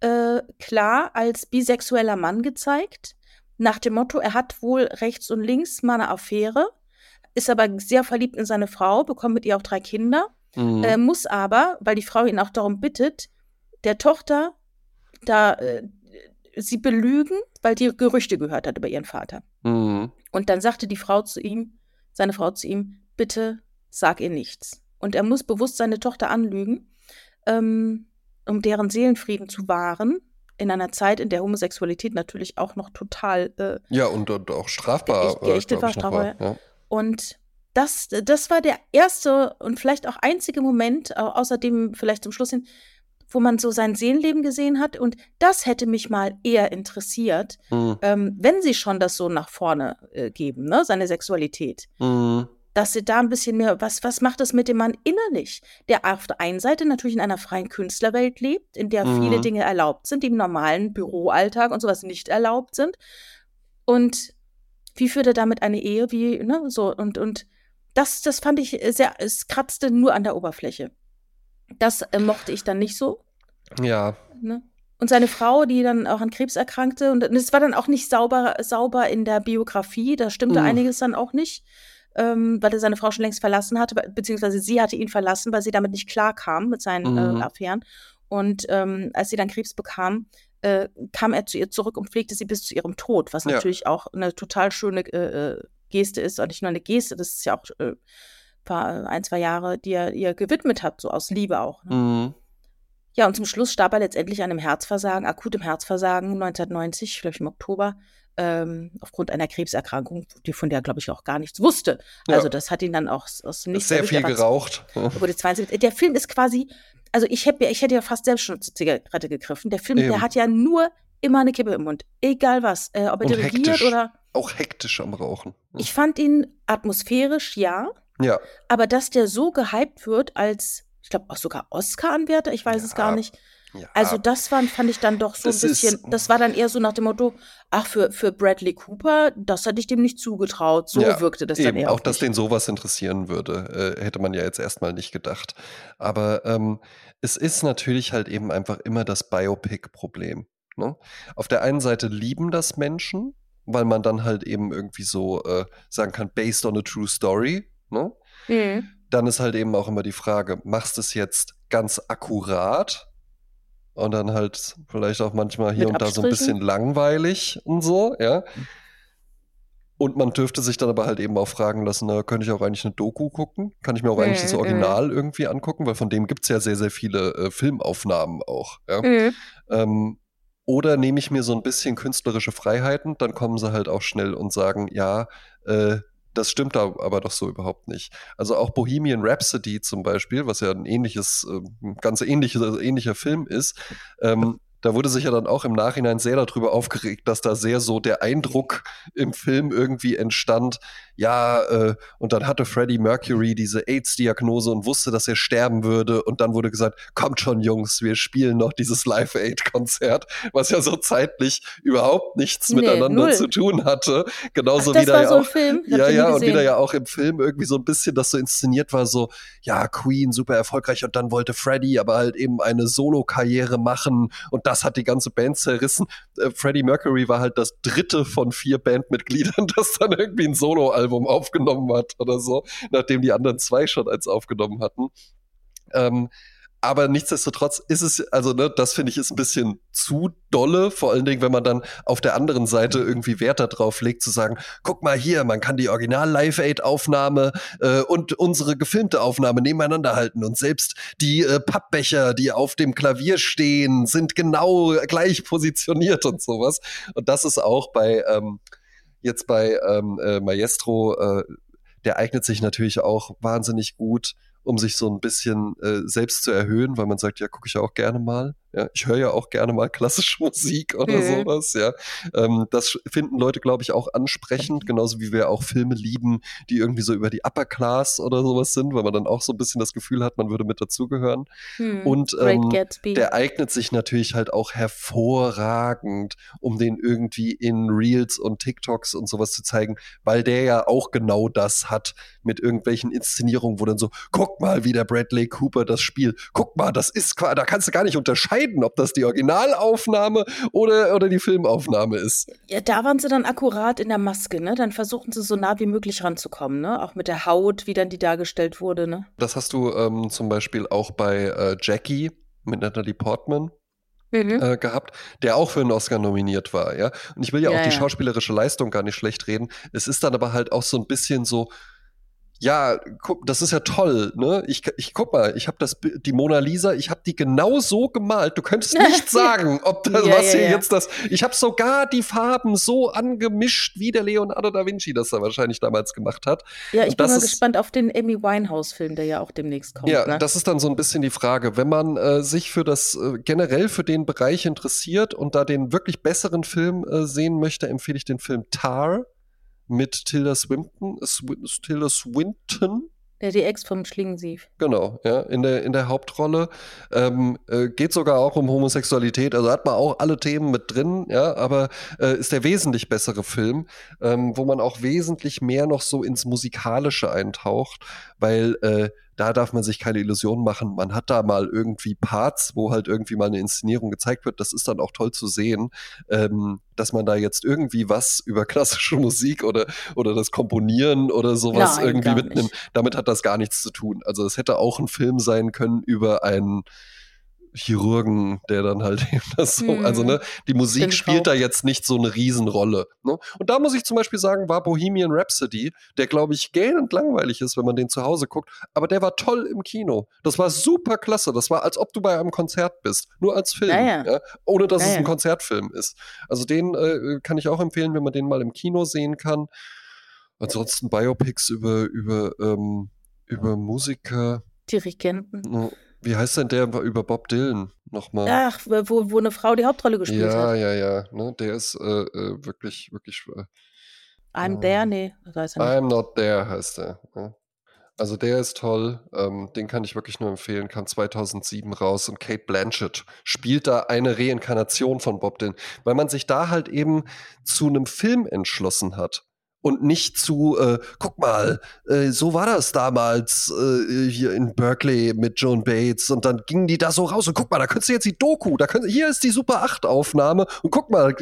[SPEAKER 2] äh, klar als bisexueller Mann gezeigt. Nach dem Motto, er hat wohl rechts und links mal eine Affäre, ist aber sehr verliebt in seine Frau, bekommt mit ihr auch drei Kinder, mhm. äh, muss aber, weil die Frau ihn auch darum bittet, der Tochter da äh, sie belügen, weil die Gerüchte gehört hat über ihren Vater. Mhm. Und dann sagte die Frau zu ihm, seine Frau zu ihm, bitte sag ihr nichts. Und er muss bewusst seine Tochter anlügen, ähm, um deren Seelenfrieden zu wahren, in einer Zeit, in der Homosexualität natürlich auch noch total
[SPEAKER 1] äh, ja und, und, auch strafbar
[SPEAKER 2] ge geächtet äh, war, strafbar. War, ja. Und das, das war der erste und vielleicht auch einzige Moment, außerdem vielleicht zum Schluss hin, wo man so sein Seelenleben gesehen hat. Und das hätte mich mal eher interessiert, mhm. ähm, wenn sie schon das so nach vorne äh, geben, ne, seine Sexualität. Mhm. Dass sie da ein bisschen mehr, was, was macht das mit dem Mann innerlich? Der auf der einen Seite natürlich in einer freien Künstlerwelt lebt, in der mhm. viele Dinge erlaubt sind, die im normalen Büroalltag und sowas nicht erlaubt sind. Und wie führt er damit eine Ehe? Wie, ne, so, und, und das, das fand ich sehr, es kratzte nur an der Oberfläche. Das äh, mochte ich dann nicht so.
[SPEAKER 1] Ja.
[SPEAKER 2] Ne? Und seine Frau, die dann auch an Krebs erkrankte, und es war dann auch nicht sauber, sauber in der Biografie, da stimmte mhm. einiges dann auch nicht, ähm, weil er seine Frau schon längst verlassen hatte, beziehungsweise sie hatte ihn verlassen, weil sie damit nicht klar kam mit seinen äh, mhm. äh, Affären. Und ähm, als sie dann Krebs bekam, äh, kam er zu ihr zurück und pflegte sie bis zu ihrem Tod, was ja. natürlich auch eine total schöne äh, äh Geste ist, und nicht nur eine Geste, das ist ja auch äh, paar, ein, zwei Jahre, die er ihr gewidmet hat, so aus Liebe auch. Ne? Mhm. Ja, und zum Schluss starb er letztendlich an einem Herzversagen, akutem Herzversagen 1990, glaube ich im Oktober, ähm, aufgrund einer Krebserkrankung, die von der, glaube ich, auch gar nichts wusste. Ja. Also das hat ihn dann auch aus dem
[SPEAKER 1] Nichts Sehr viel geraucht.
[SPEAKER 2] Wurde 72. Der Film ist quasi, also ich, hab, ich hätte ja fast selbst schon zur Zigarette gegriffen. Der Film, Eben. der hat ja nur immer eine Kippe im Mund. Egal was. Äh, ob er dirigiert oder.
[SPEAKER 1] Auch hektisch am Rauchen.
[SPEAKER 2] Ich fand ihn atmosphärisch, ja.
[SPEAKER 1] Ja.
[SPEAKER 2] Aber dass der so gehypt wird als, ich glaube auch sogar Oscar-Anwärter, ich weiß ja. es gar nicht. Ja. Also das war, fand ich dann doch so das ein bisschen, ist, das war dann eher so nach dem Motto, ach, für, für Bradley Cooper, das hatte ich dem nicht zugetraut. So ja, wirkte das eben, dann eher.
[SPEAKER 1] Auch, dass den sowas interessieren würde, äh, hätte man ja jetzt erstmal nicht gedacht. Aber ähm, es ist natürlich halt eben einfach immer das Biopic-Problem. Ne? Auf der einen Seite lieben das Menschen, weil man dann halt eben irgendwie so äh, sagen kann, based on a true story. Ne? Mhm. Dann ist halt eben auch immer die Frage, machst du es jetzt ganz akkurat und dann halt vielleicht auch manchmal hier Mit und da so ein bisschen langweilig und so, ja. Und man dürfte sich dann aber halt eben auch fragen lassen, na, könnte ich auch eigentlich eine Doku gucken? Kann ich mir auch mhm. eigentlich das Original mhm. irgendwie angucken? Weil von dem gibt es ja sehr, sehr viele äh, Filmaufnahmen auch. Ja? Ähm, oder nehme ich mir so ein bisschen künstlerische Freiheiten, dann kommen sie halt auch schnell und sagen, ja, äh, das stimmt da aber doch so überhaupt nicht. Also auch Bohemian Rhapsody zum Beispiel, was ja ein ähnliches, äh, ganz ähnlicher, ähnlicher Film ist, ähm, da wurde sich ja dann auch im Nachhinein sehr darüber aufgeregt, dass da sehr so der Eindruck im Film irgendwie entstand, ja, äh, und dann hatte Freddie Mercury diese AIDS-Diagnose und wusste, dass er sterben würde. Und dann wurde gesagt, kommt schon, Jungs, wir spielen noch dieses Live-Aid-Konzert, was ja so zeitlich überhaupt nichts nee, miteinander null. zu tun hatte. Genauso Ach, wie da ja so auch. Film? Ja, ja, und wieder ja auch im Film irgendwie so ein bisschen das so inszeniert war, so, ja, Queen super erfolgreich und dann wollte Freddie aber halt eben eine Solo-Karriere machen und das hat die ganze Band zerrissen. Äh, Freddie Mercury war halt das dritte von vier Bandmitgliedern, das dann irgendwie ein Solo-Album aufgenommen hat oder so, nachdem die anderen zwei schon eins aufgenommen hatten. Ähm, aber nichtsdestotrotz ist es, also ne, das finde ich ist ein bisschen zu dolle, vor allen Dingen, wenn man dann auf der anderen Seite irgendwie Wert darauf legt, zu sagen, guck mal hier, man kann die Original Live Aid Aufnahme äh, und unsere gefilmte Aufnahme nebeneinander halten und selbst die äh, Pappbecher, die auf dem Klavier stehen, sind genau gleich positioniert und sowas. Und das ist auch bei ähm, jetzt bei ähm, äh, Maestro, äh, der eignet sich natürlich auch wahnsinnig gut um sich so ein bisschen äh, selbst zu erhöhen, weil man sagt, ja, gucke ich ja auch gerne mal. Ja, ich höre ja auch gerne mal klassische Musik oder
[SPEAKER 2] Mhm.
[SPEAKER 1] sowas, ja. Ähm, das finden Leute, glaube ich, auch ansprechend, genauso wie wir auch Filme lieben, die irgendwie so über die Upper Class oder sowas sind, weil man dann auch so ein bisschen das Gefühl hat, man würde mit dazugehören.
[SPEAKER 2] Hm.
[SPEAKER 1] Und ähm, der eignet sich natürlich halt auch hervorragend, um den irgendwie in Reels und TikToks und sowas zu zeigen, weil der ja auch genau das hat mit irgendwelchen Inszenierungen, wo dann so, guck mal, wie der Bradley Cooper das spielt. Guck mal, das ist, da kannst du gar nicht unterscheiden, ob das die Originalaufnahme oder, oder die Filmaufnahme ist.
[SPEAKER 2] Ja, da waren sie dann akkurat in der Maske, ne? Dann versuchten sie so nah wie möglich ranzukommen, ne? Auch mit der Haut, wie dann die dargestellt wurde, ne?
[SPEAKER 1] Das hast du ähm, zum Beispiel auch bei äh, Jackie mit Natalie Portman.
[SPEAKER 2] Mhm.
[SPEAKER 1] äh, gehabt, der auch für einen Oscar nominiert war, ja. Und ich will ja,
[SPEAKER 2] Ja,
[SPEAKER 1] auch die
[SPEAKER 2] ja.
[SPEAKER 1] schauspielerische Leistung gar nicht schlecht reden. Es ist dann aber halt auch so ein bisschen so, ja, guck, das ist ja toll, ne? Ich, ich guck mal, ich habe das die Mona Lisa, ich habe die genau so gemalt. Du könntest nicht sagen, ob das
[SPEAKER 2] Ja,
[SPEAKER 1] was
[SPEAKER 2] ja,
[SPEAKER 1] hier
[SPEAKER 2] ja.
[SPEAKER 1] jetzt das. Ich habe sogar die Farben so angemischt, wie der Leonardo da Vinci das da wahrscheinlich damals gemacht hat.
[SPEAKER 2] Ja, ich bin mal
[SPEAKER 1] ist-
[SPEAKER 2] gespannt auf den Amy Winehouse-Film, der ja auch demnächst kommt.
[SPEAKER 1] Ja,
[SPEAKER 2] ne?
[SPEAKER 1] das ist dann so ein bisschen die Frage. Wenn man äh, sich für das äh, generell für den Bereich interessiert und da den wirklich besseren Film äh, sehen möchte, empfehle ich den Film Tar mit Tilda Swinton. Swin Tilda Swinton.
[SPEAKER 2] Der die Ex vom Schlingensief.
[SPEAKER 1] Genau, ja, in der, in der Hauptrolle. Ähm, äh, geht sogar auch um Homosexualität, also hat man auch alle Themen mit drin, ja, aber äh, ist der wesentlich bessere Film, ähm, wo man auch wesentlich mehr noch so ins Musikalische eintaucht, weil äh, da darf man sich keine Illusionen machen. Man hat da mal irgendwie Parts, wo halt irgendwie mal eine Inszenierung gezeigt wird. Das ist dann auch toll zu sehen, ähm, dass man da jetzt irgendwie was über klassische Musik oder, oder das Komponieren oder sowas
[SPEAKER 2] Nein,
[SPEAKER 1] irgendwie mitnimmt.
[SPEAKER 2] nicht.
[SPEAKER 1] Damit hat das gar nichts zu tun. Also es hätte auch ein Film sein können über einen Chirurgen, der dann halt eben das so,
[SPEAKER 2] Hm.
[SPEAKER 1] also ne, die Musik
[SPEAKER 2] Stimmt
[SPEAKER 1] spielt
[SPEAKER 2] auch.
[SPEAKER 1] da jetzt nicht so eine Riesenrolle. Ne? Und da muss ich zum Beispiel sagen, war Bohemian Rhapsody, der glaube ich gähnend langweilig ist, wenn man den zu Hause guckt, aber der war toll im Kino. Das war super klasse. Das war, als ob du bei einem Konzert bist, nur als Film,
[SPEAKER 2] Ja, ja.
[SPEAKER 1] ohne dass es ein Konzertfilm ist. Also den äh, kann ich auch empfehlen, wenn man den mal im Kino sehen kann. Ansonsten Biopics über, über, ähm, über Musiker.
[SPEAKER 2] Dirigenten.
[SPEAKER 1] No, Wie heißt denn der über Bob Dylan nochmal?
[SPEAKER 2] Ach, wo, wo eine Frau die Hauptrolle gespielt
[SPEAKER 1] ja,
[SPEAKER 2] hat.
[SPEAKER 1] ja, ja. Ne, der ist äh, äh, wirklich, wirklich. Äh,
[SPEAKER 2] I'm
[SPEAKER 1] Ähm,
[SPEAKER 2] there, nee, das weiß er nicht.
[SPEAKER 1] I'm not there heißt der. Ne? Also der ist toll. Ähm, den kann ich wirklich nur empfehlen. Kam 2007 raus und Kate Blanchett spielt da eine Reinkarnation von Bob Dylan, weil man sich da halt eben zu einem Film entschlossen hat. Und nicht zu, äh, guck mal, äh, so war das damals äh, hier in Berkeley mit Joan Bates. Und dann gingen die da so raus und guck mal, da könntest du jetzt die Doku, da könnt, hier ist die Super 8 Aufnahme und guck mal,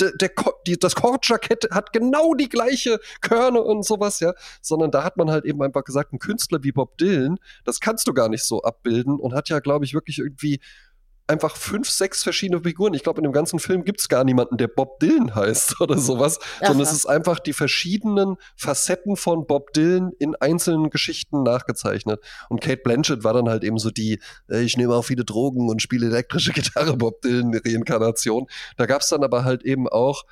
[SPEAKER 1] der, der, die, das Kordjackett hat genau die gleiche Körne und sowas, ja, sondern da hat man halt eben einfach gesagt, ein Künstler wie Bob Dylan, das kannst du gar nicht so abbilden und hat ja, glaube ich, wirklich irgendwie einfach fünf, sechs verschiedene Figuren. Ich glaube, in dem ganzen Film gibt es gar niemanden, der Bob Dylan heißt oder sowas,
[SPEAKER 2] Ach
[SPEAKER 1] sondern es ist einfach die verschiedenen Facetten von Bob Dylan in einzelnen Geschichten nachgezeichnet. Und Kate Blanchett war dann halt eben so die, äh, ich nehme auch viele Drogen und spiele elektrische Gitarre, Bob Dylan Reinkarnation. Da gab es dann aber halt eben auch,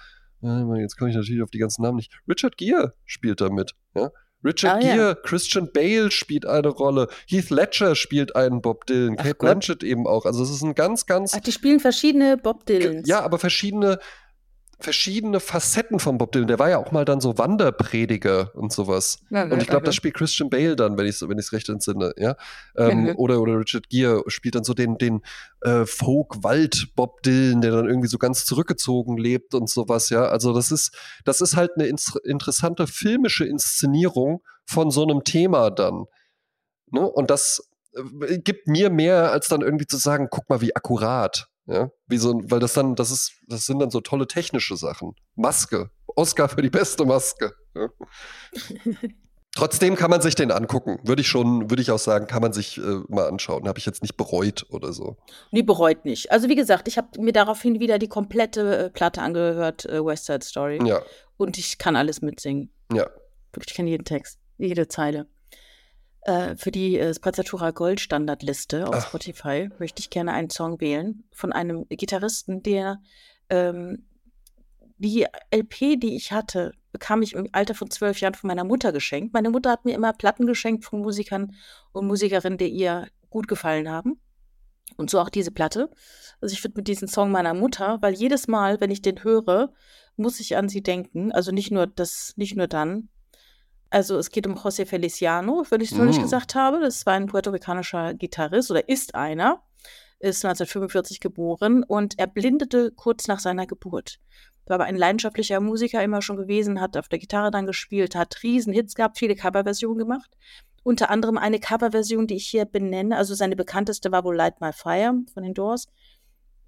[SPEAKER 1] äh, jetzt komme ich natürlich auf die ganzen Namen nicht, Richard Gere spielt da mit, ja. Richard
[SPEAKER 2] Ah, ja.
[SPEAKER 1] Gere, Christian Bale spielt eine Rolle, Heath Ledger spielt einen Bob Dylan,
[SPEAKER 2] Ach
[SPEAKER 1] Kate
[SPEAKER 2] Gott.
[SPEAKER 1] Blanchett eben auch. Also es ist ein ganz, ganz
[SPEAKER 2] Ach, die spielen verschiedene Bob Dylans.
[SPEAKER 1] ja, aber verschiedene, verschiedene Facetten von Bob Dylan. Der war ja auch mal dann so Wanderprediger und sowas.
[SPEAKER 2] Ja,
[SPEAKER 1] Und ich glaube, das spielt Christian Bale dann, wenn ich es wenn ich's recht entsinne, ja. Ähm,
[SPEAKER 2] Mhm.
[SPEAKER 1] oder, oder Richard Gere spielt dann so den, den äh, Folk-Wald-Bob Dylan, der dann irgendwie so ganz zurückgezogen lebt und sowas, ja. Also das ist, das ist halt eine interessante filmische Inszenierung von so einem Thema dann. Ne? Und das äh, gibt mir mehr, als dann irgendwie zu sagen, guck mal, wie akkurat. Ja, wie so, weil das dann, das ist, das sind dann so tolle technische Sachen. Maske. Oscar für die beste Maske. Ja. Trotzdem kann man sich den angucken. Würde ich schon, würde ich auch sagen, kann man sich äh, mal anschauen. Habe ich jetzt nicht bereut oder so.
[SPEAKER 2] Nee, bereut nicht. Also wie gesagt, ich habe mir daraufhin wieder die komplette äh, Platte angehört, äh, West Side Story.
[SPEAKER 1] Ja,
[SPEAKER 2] Und ich kann alles mitsingen.
[SPEAKER 1] ja.
[SPEAKER 2] Wirklich, ich kenne jeden Text, jede Zeile. Äh, für die äh, Sprezzatura Gold Standardliste auf
[SPEAKER 1] Ach.
[SPEAKER 2] Spotify möchte ich gerne einen Song wählen von einem Gitarristen, der ähm, die LP, die ich hatte, bekam ich im Alter von zwölf Jahren von meiner Mutter geschenkt. Meine Mutter hat mir immer Platten geschenkt von Musikern und Musikerinnen, die ihr gut gefallen haben. Und so auch diese Platte. Also ich widme diesen Song meiner Mutter, weil jedes Mal, wenn ich den höre, muss ich an sie denken. Also nicht nur das, nicht nur dann. Also es geht um José Feliciano, wenn ich es noch nicht
[SPEAKER 1] Mm.
[SPEAKER 2] gesagt habe. Das war ein puerto-ricanischer Gitarrist oder ist einer. Ist 1945 geboren und er blindete kurz nach seiner Geburt. War aber ein leidenschaftlicher Musiker immer schon gewesen, hat auf der Gitarre dann gespielt, hat riesen Hits gehabt, viele Coverversionen gemacht. Unter anderem eine Coverversion, die ich hier benenne. Also seine bekannteste war wohl Light My Fire von den Doors.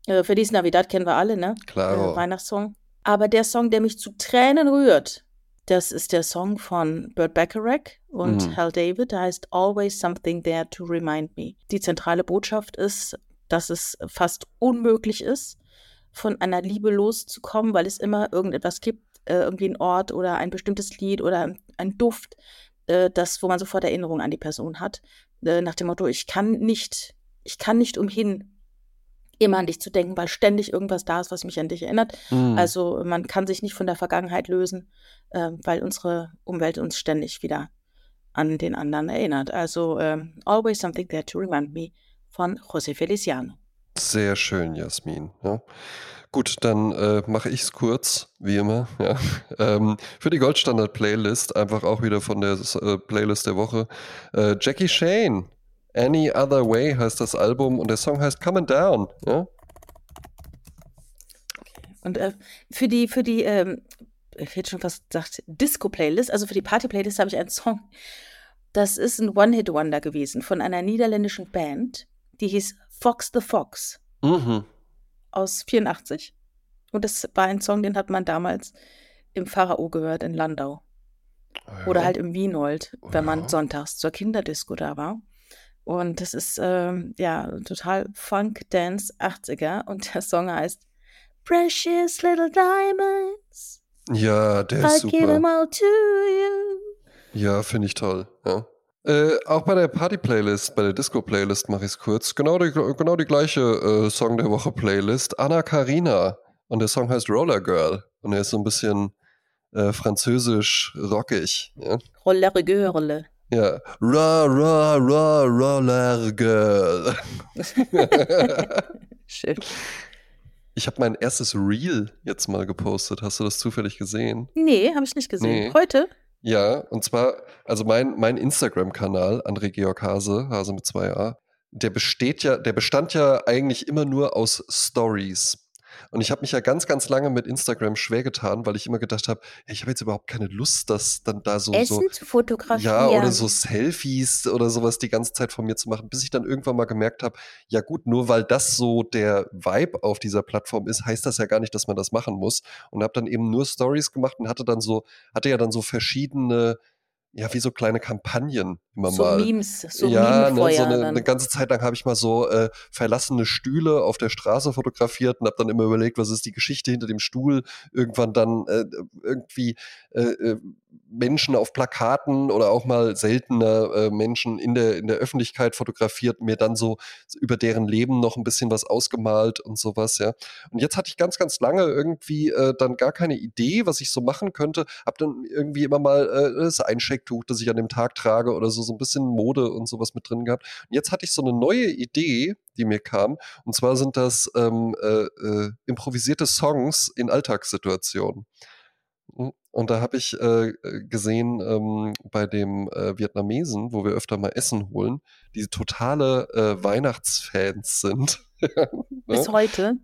[SPEAKER 2] Äh, Feliz Navidad kennen wir alle, ne?
[SPEAKER 1] Claro.
[SPEAKER 2] Äh, Weihnachtssong. Aber der Song, der mich zu Tränen rührt, das ist der Song von Burt Bacharach und
[SPEAKER 1] Mhm.
[SPEAKER 2] Hal David. Der heißt Always Something There to Remind Me. Die zentrale Botschaft ist, dass es fast unmöglich ist, von einer Liebe loszukommen, weil es immer irgendetwas gibt, äh, irgendwie ein Ort oder ein bestimmtes Lied oder ein Duft, äh, das, wo man sofort Erinnerung an die Person hat. Äh, nach dem Motto, ich kann nicht, ich kann nicht umhin, immer an dich zu denken, weil ständig irgendwas da ist, was mich an dich erinnert.
[SPEAKER 1] Mm.
[SPEAKER 2] Also man kann sich nicht von der Vergangenheit lösen, äh, weil unsere Umwelt uns ständig wieder an den anderen erinnert. Also ähm, Always Something There to Remind Me von José Feliciano.
[SPEAKER 1] Sehr schön, Jasmin. Ja. Gut, dann äh, mache ich es kurz, wie immer. Ja. Ähm, für die Goldstandard-Playlist, einfach auch wieder von der äh, Playlist der Woche. Äh, Jackie Shane, Any Other Way heißt das Album und der Song heißt Coming Down. Ja?
[SPEAKER 2] Und äh, für die, für die, ähm, ich hätte schon fast gesagt, Disco-Playlist, also für die Party-Playlist habe ich einen Song. Das ist ein One-Hit-Wonder gewesen von einer niederländischen Band, die hieß Fox the Fox
[SPEAKER 1] Mhm.
[SPEAKER 2] aus 84. Und das war ein Song, den hat man damals im Pharao gehört in Landau. Oder
[SPEAKER 1] Ja.
[SPEAKER 2] halt im Wienold, wenn man
[SPEAKER 1] Ja.
[SPEAKER 2] sonntags zur Kinderdisco da war. Und das ist ähm, ja total Funk Dance 80er und der Song heißt Precious Little Diamonds,
[SPEAKER 1] Ja, der ist
[SPEAKER 2] I give them
[SPEAKER 1] super.
[SPEAKER 2] all to you.
[SPEAKER 1] Ja, finde ich toll. Ja. Äh, auch bei der Party-Playlist, bei der Disco-Playlist mache ich es kurz. Genau die, genau die gleiche äh, Song der Woche-Playlist. Anna Karina. Und der Song heißt Roller Girl. Und er ist so ein bisschen äh, französisch rockig. Ja.
[SPEAKER 2] Rollere Görle.
[SPEAKER 1] Ja. Ra, ra, ra, Roller Girl.
[SPEAKER 2] Schön.
[SPEAKER 1] Ich habe mein erstes Reel jetzt mal gepostet. Hast du das zufällig gesehen?
[SPEAKER 2] Nee, habe ich nicht gesehen.
[SPEAKER 1] Nee.
[SPEAKER 2] Heute?
[SPEAKER 1] Ja, und zwar, also mein, mein Instagram-Kanal, André Georg Hase, Hase mit zwei A, der besteht ja, der bestand ja eigentlich immer nur aus Stories. Und ich habe mich ja ganz, ganz lange mit Instagram schwer getan, weil ich immer gedacht habe, hey, ich habe jetzt überhaupt keine Lust, dass dann da so, so
[SPEAKER 2] Essen zu fotografieren.
[SPEAKER 1] ja, oder so Selfies oder sowas die ganze Zeit von mir zu machen, bis ich dann irgendwann mal gemerkt habe, ja gut, nur weil das so der Vibe auf dieser Plattform ist, heißt das ja gar nicht, dass man das machen muss. Und habe dann eben nur Stories gemacht und hatte dann so, hatte ja dann so verschiedene, ja, wie so kleine Kampagnen immer
[SPEAKER 2] So
[SPEAKER 1] mal.
[SPEAKER 2] Memes, so
[SPEAKER 1] ja, ne, so eine, eine ganze Zeit lang habe ich mal so äh, verlassene Stühle auf der Straße fotografiert und habe dann immer überlegt, was ist die Geschichte hinter dem Stuhl. Irgendwann dann äh, irgendwie äh, äh, Menschen auf Plakaten oder auch mal seltener äh, Menschen in der, in der Öffentlichkeit fotografiert, mir dann so über deren Leben noch ein bisschen was ausgemalt und sowas, ja. Und jetzt hatte ich ganz, ganz lange irgendwie äh, dann gar keine Idee, was ich so machen könnte. Hab dann irgendwie immer mal das Einschecktuch, das ich an dem Tag trage oder so, so ein bisschen Mode und sowas mit drin gehabt. Und jetzt hatte ich so eine neue Idee, die mir kam. Und zwar sind das ähm, äh, äh, improvisierte Songs in Alltagssituationen. Mhm. Und da habe ich äh, gesehen ähm, bei dem äh, Vietnamesen, wo wir öfter mal Essen holen, die totale äh, Weihnachtsfans sind.
[SPEAKER 2] Bis
[SPEAKER 1] ne?
[SPEAKER 2] heute.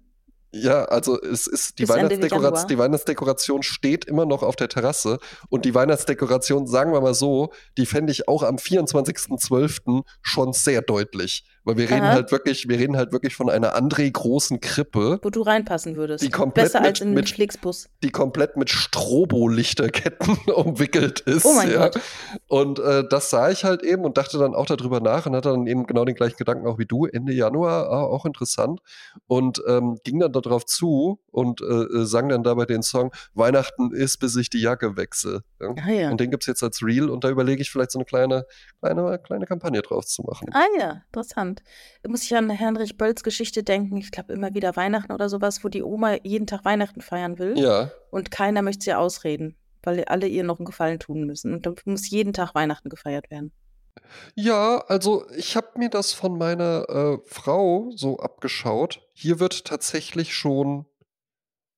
[SPEAKER 1] Ja, also es ist die,
[SPEAKER 2] Bis
[SPEAKER 1] Weihnachtsdekoration, die Weihnachtsdekoration steht immer noch auf der Terrasse und die Weihnachtsdekoration, sagen wir mal so, die fände ich auch am 24.12. schon sehr deutlich. Weil wir reden
[SPEAKER 2] Aha.
[SPEAKER 1] halt wirklich, wir reden halt wirklich von einer André großen Krippe,
[SPEAKER 2] Wo du reinpassen würdest.
[SPEAKER 1] Die komplett
[SPEAKER 2] Besser
[SPEAKER 1] mit-
[SPEAKER 2] als in
[SPEAKER 1] mit-
[SPEAKER 2] Flixbus.
[SPEAKER 1] die komplett mit Strobo-Lichterketten umwickelt ist.
[SPEAKER 2] Oh mein
[SPEAKER 1] ja.
[SPEAKER 2] Gott.
[SPEAKER 1] Und äh, das sah ich halt eben und dachte dann auch darüber nach und hatte dann eben genau den gleichen Gedanken auch wie du, Ende Januar, ah, auch interessant. Und ähm, ging dann darauf zu und äh, äh, sang dann dabei den Song Weihnachten ist, bis ich die Jacke wechsle. Ja.
[SPEAKER 2] Ah ja.
[SPEAKER 1] Und den gibt's jetzt als Reel und da überlege ich vielleicht so eine kleine, kleine, kleine Kampagne drauf zu machen.
[SPEAKER 2] Ah ja, interessant. Da muss ich an Heinrich Bölls Geschichte denken. Ich glaube immer wieder Weihnachten oder sowas, wo die Oma jeden Tag Weihnachten feiern will
[SPEAKER 1] Ja,
[SPEAKER 2] und keiner möchte sie ausreden, weil alle ihr noch einen Gefallen tun müssen. Und dann muss jeden Tag Weihnachten gefeiert werden.
[SPEAKER 1] Ja, also ich habe mir das von meiner äh, Frau so abgeschaut. Hier wird tatsächlich schon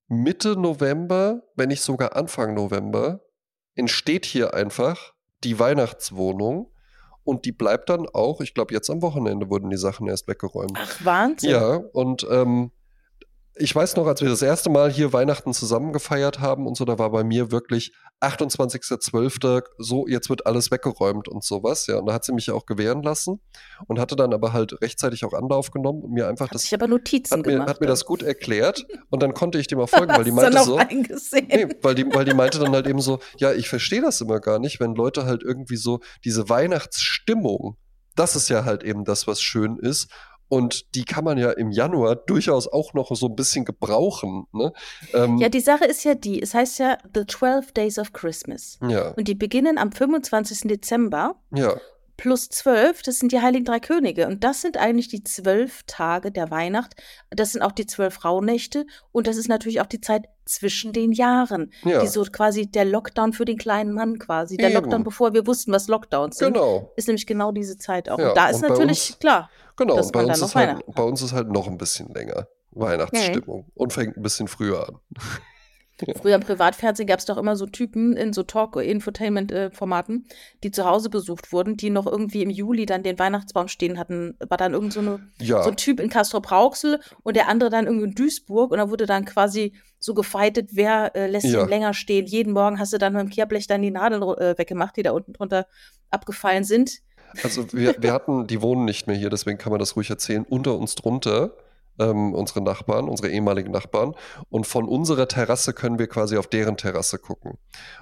[SPEAKER 1] Mitte November, wenn nicht sogar Anfang November, entsteht hier einfach die Weihnachtswohnung und die bleibt dann auch, ich glaube, jetzt am Wochenende wurden die Sachen erst weggeräumt.
[SPEAKER 2] Ach, Wahnsinn.
[SPEAKER 1] Ja, und ähm, ich weiß noch, als wir das erste Mal hier Weihnachten zusammen gefeiert haben und so, da war bei mir wirklich 28.12. so, jetzt wird alles weggeräumt und sowas, ja. Und da hat sie mich auch gewähren lassen und hatte dann aber halt rechtzeitig auch Anlauf genommen und mir einfach
[SPEAKER 2] Hat
[SPEAKER 1] das
[SPEAKER 2] sich aber Notizen
[SPEAKER 1] hat mir,
[SPEAKER 2] gemacht.
[SPEAKER 1] hat mir das gut erklärt und dann konnte ich dem auch folgen, weil die meinte so? Nee, weil die, weil die meinte dann halt eben so, ja, ich verstehe das immer gar nicht, wenn Leute halt irgendwie so diese Weihnachtsstimmung, das ist ja halt eben das, was schön ist. Und die kann man ja im Januar durchaus auch noch so ein bisschen gebrauchen. Ne? Ähm,
[SPEAKER 2] Ja, die Sache ist ja die, es heißt ja The 12 Days of Christmas.
[SPEAKER 1] ja,
[SPEAKER 2] Und die beginnen am 25. Dezember
[SPEAKER 1] ja,
[SPEAKER 2] plus 12, das sind die Heiligen Drei Könige. Und das sind eigentlich die zwölf Tage der Weihnacht. Das sind auch die zwölf Rauhnächte. Und das ist natürlich auch die Zeit zwischen den Jahren.
[SPEAKER 1] ja.
[SPEAKER 2] Die so quasi der Lockdown für den kleinen Mann quasi. Der
[SPEAKER 1] Eben.
[SPEAKER 2] Lockdown, bevor wir wussten, was Lockdowns sind.
[SPEAKER 1] Genau,
[SPEAKER 2] Ist nämlich genau diese Zeit auch.
[SPEAKER 1] Ja,
[SPEAKER 2] und da ist
[SPEAKER 1] und
[SPEAKER 2] natürlich
[SPEAKER 1] uns-
[SPEAKER 2] klar.
[SPEAKER 1] genau.
[SPEAKER 2] dass
[SPEAKER 1] bei uns, ist halt, bei uns ist halt noch ein bisschen länger Weihnachtsstimmung und fängt ein bisschen früher an.
[SPEAKER 2] Früher im Privatfernsehen gab es doch immer so Typen in so Talk-Infotainment-Formaten, die zu Hause besucht wurden, die noch irgendwie im Juli dann den Weihnachtsbaum stehen hatten. War dann irgend so, eine,
[SPEAKER 1] Ja,
[SPEAKER 2] so ein Typ in Castrop-Rauxel und der andere dann irgendwie in Duisburg und da wurde dann quasi so gefeitet, wer äh, lässt
[SPEAKER 1] Ja.
[SPEAKER 2] ihn länger stehen. Jeden Morgen hast du dann mit dem Kehrblech dann die Nadeln äh, weggemacht, die da unten drunter abgefallen sind.
[SPEAKER 1] Also wir, wir hatten, die wohnen nicht mehr hier, deswegen kann man das ruhig erzählen, unter uns drunter, ähm, unsere Nachbarn, unsere ehemaligen Nachbarn. Und von unserer Terrasse können wir quasi auf deren Terrasse gucken.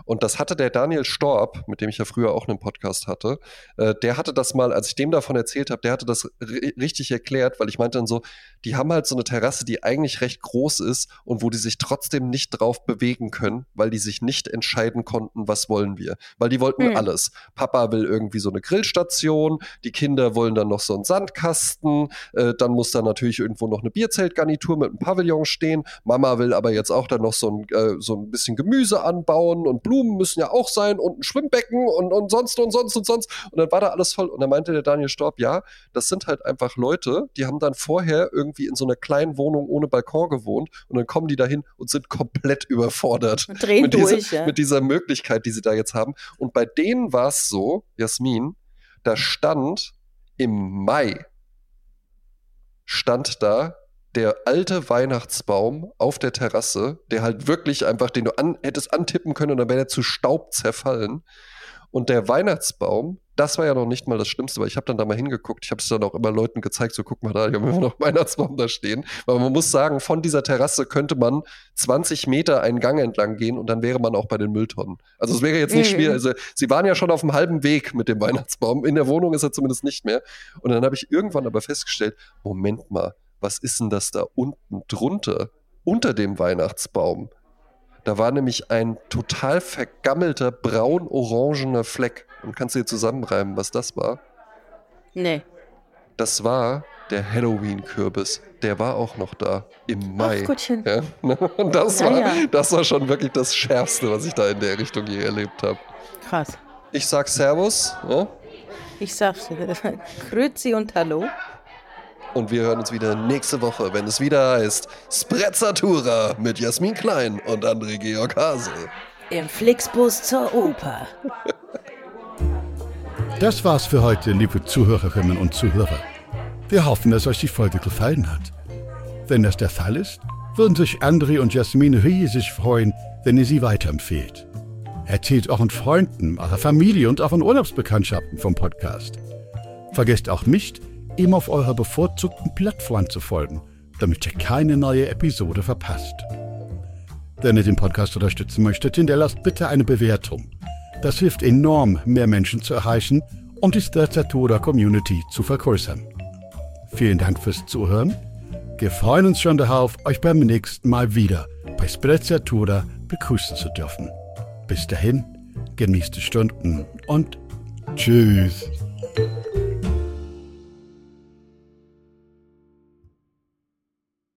[SPEAKER 1] Und das hatte der Daniel Storb, mit dem ich ja früher auch einen Podcast hatte, äh, der hatte das mal, als ich dem davon erzählt habe, der hatte das ri- richtig erklärt, weil ich meinte dann so, die haben halt so eine Terrasse, die eigentlich recht groß ist und wo die sich trotzdem nicht drauf bewegen können, weil die sich nicht entscheiden konnten, was wollen wir. Weil die wollten
[SPEAKER 2] Hm.
[SPEAKER 1] alles. Papa will irgendwie so eine Grillstation, die Kinder wollen dann noch so einen Sandkasten, äh, dann muss da natürlich irgendwo noch eine Bierzeltgarnitur mit einem Pavillon stehen. Mama will aber jetzt auch dann noch so ein, äh, so ein bisschen Gemüse anbauen und Blumen müssen ja auch sein und ein Schwimmbecken und, und sonst und sonst und sonst. Und dann war da alles voll. Und dann meinte der Daniel Storb, ja, das sind halt einfach Leute, die haben dann vorher irgendwie in so einer kleinen Wohnung ohne Balkon gewohnt und dann kommen die dahin und sind komplett überfordert
[SPEAKER 2] Und drehen
[SPEAKER 1] mit,
[SPEAKER 2] durch,
[SPEAKER 1] dieser,
[SPEAKER 2] ja.
[SPEAKER 1] mit dieser Möglichkeit, die sie da jetzt haben. Und bei denen war es so, Jasmin, da stand im Mai, stand da der alte Weihnachtsbaum auf der Terrasse, der halt wirklich einfach, den du an, hättest antippen können und dann wäre der zu Staub zerfallen. Und der Weihnachtsbaum, das war ja noch nicht mal das Schlimmste, weil ich habe dann da mal hingeguckt. Ich habe es dann auch immer Leuten gezeigt, so guck mal da, die haben immer noch Weihnachtsbaum da stehen. Weil man muss sagen, von dieser Terrasse könnte man 20 Meter einen Gang entlang gehen und dann wäre man auch bei den Mülltonnen. Also es wäre jetzt nicht
[SPEAKER 2] Mhm.
[SPEAKER 1] schwer. Also sie waren ja schon auf dem halben Weg mit dem Weihnachtsbaum. In der Wohnung ist er zumindest nicht mehr. Und dann habe ich irgendwann aber festgestellt, Moment mal, was ist denn das da unten drunter? Unter dem Weihnachtsbaum. Da war nämlich ein total vergammelter braun-orangener Fleck. Und kannst du dir zusammenreimen, was das war?
[SPEAKER 2] Nee.
[SPEAKER 1] Das war der Halloween-Kürbis. Der war auch noch da im Mai.
[SPEAKER 2] Ach, Gottchen.
[SPEAKER 1] Ja, und das,
[SPEAKER 2] Ja,
[SPEAKER 1] war,
[SPEAKER 2] ja.
[SPEAKER 1] das war schon wirklich das Schärfste, was ich da in der Richtung je erlebt habe.
[SPEAKER 2] Krass.
[SPEAKER 1] Ich sag Servus ja,
[SPEAKER 2] Ich sag's, Grüezi und Hallo.
[SPEAKER 1] und wir hören uns wieder nächste Woche, wenn es wieder heißt Sprezzatura mit Jasmin Klein und André Georg Hase.
[SPEAKER 2] Im Flixbus zur Oper.
[SPEAKER 3] Das war's für heute, liebe Zuhörerinnen und Zuhörer. Wir hoffen, dass euch die Folge gefallen hat. Wenn das der Fall ist, würden sich André und Jasmin riesig freuen, wenn ihr sie weiterempfehlt. Erzählt euren Freunden, eurer Familie und euren Urlaubsbekanntschaften vom Podcast. Vergesst auch nicht, ihm auf eurer bevorzugten Plattform zu folgen, damit ihr keine neue Episode verpasst. Wenn ihr den Podcast unterstützen möchtet, hinterlasst bitte eine Bewertung. Das hilft enorm, mehr Menschen zu erreichen und die Strezzatura Community zu vergrößern. Vielen Dank fürs Zuhören. Wir freuen uns schon darauf, euch beim nächsten Mal wieder bei Sprezzatura begrüßen zu dürfen. Bis dahin, genießt die Stunden und tschüss.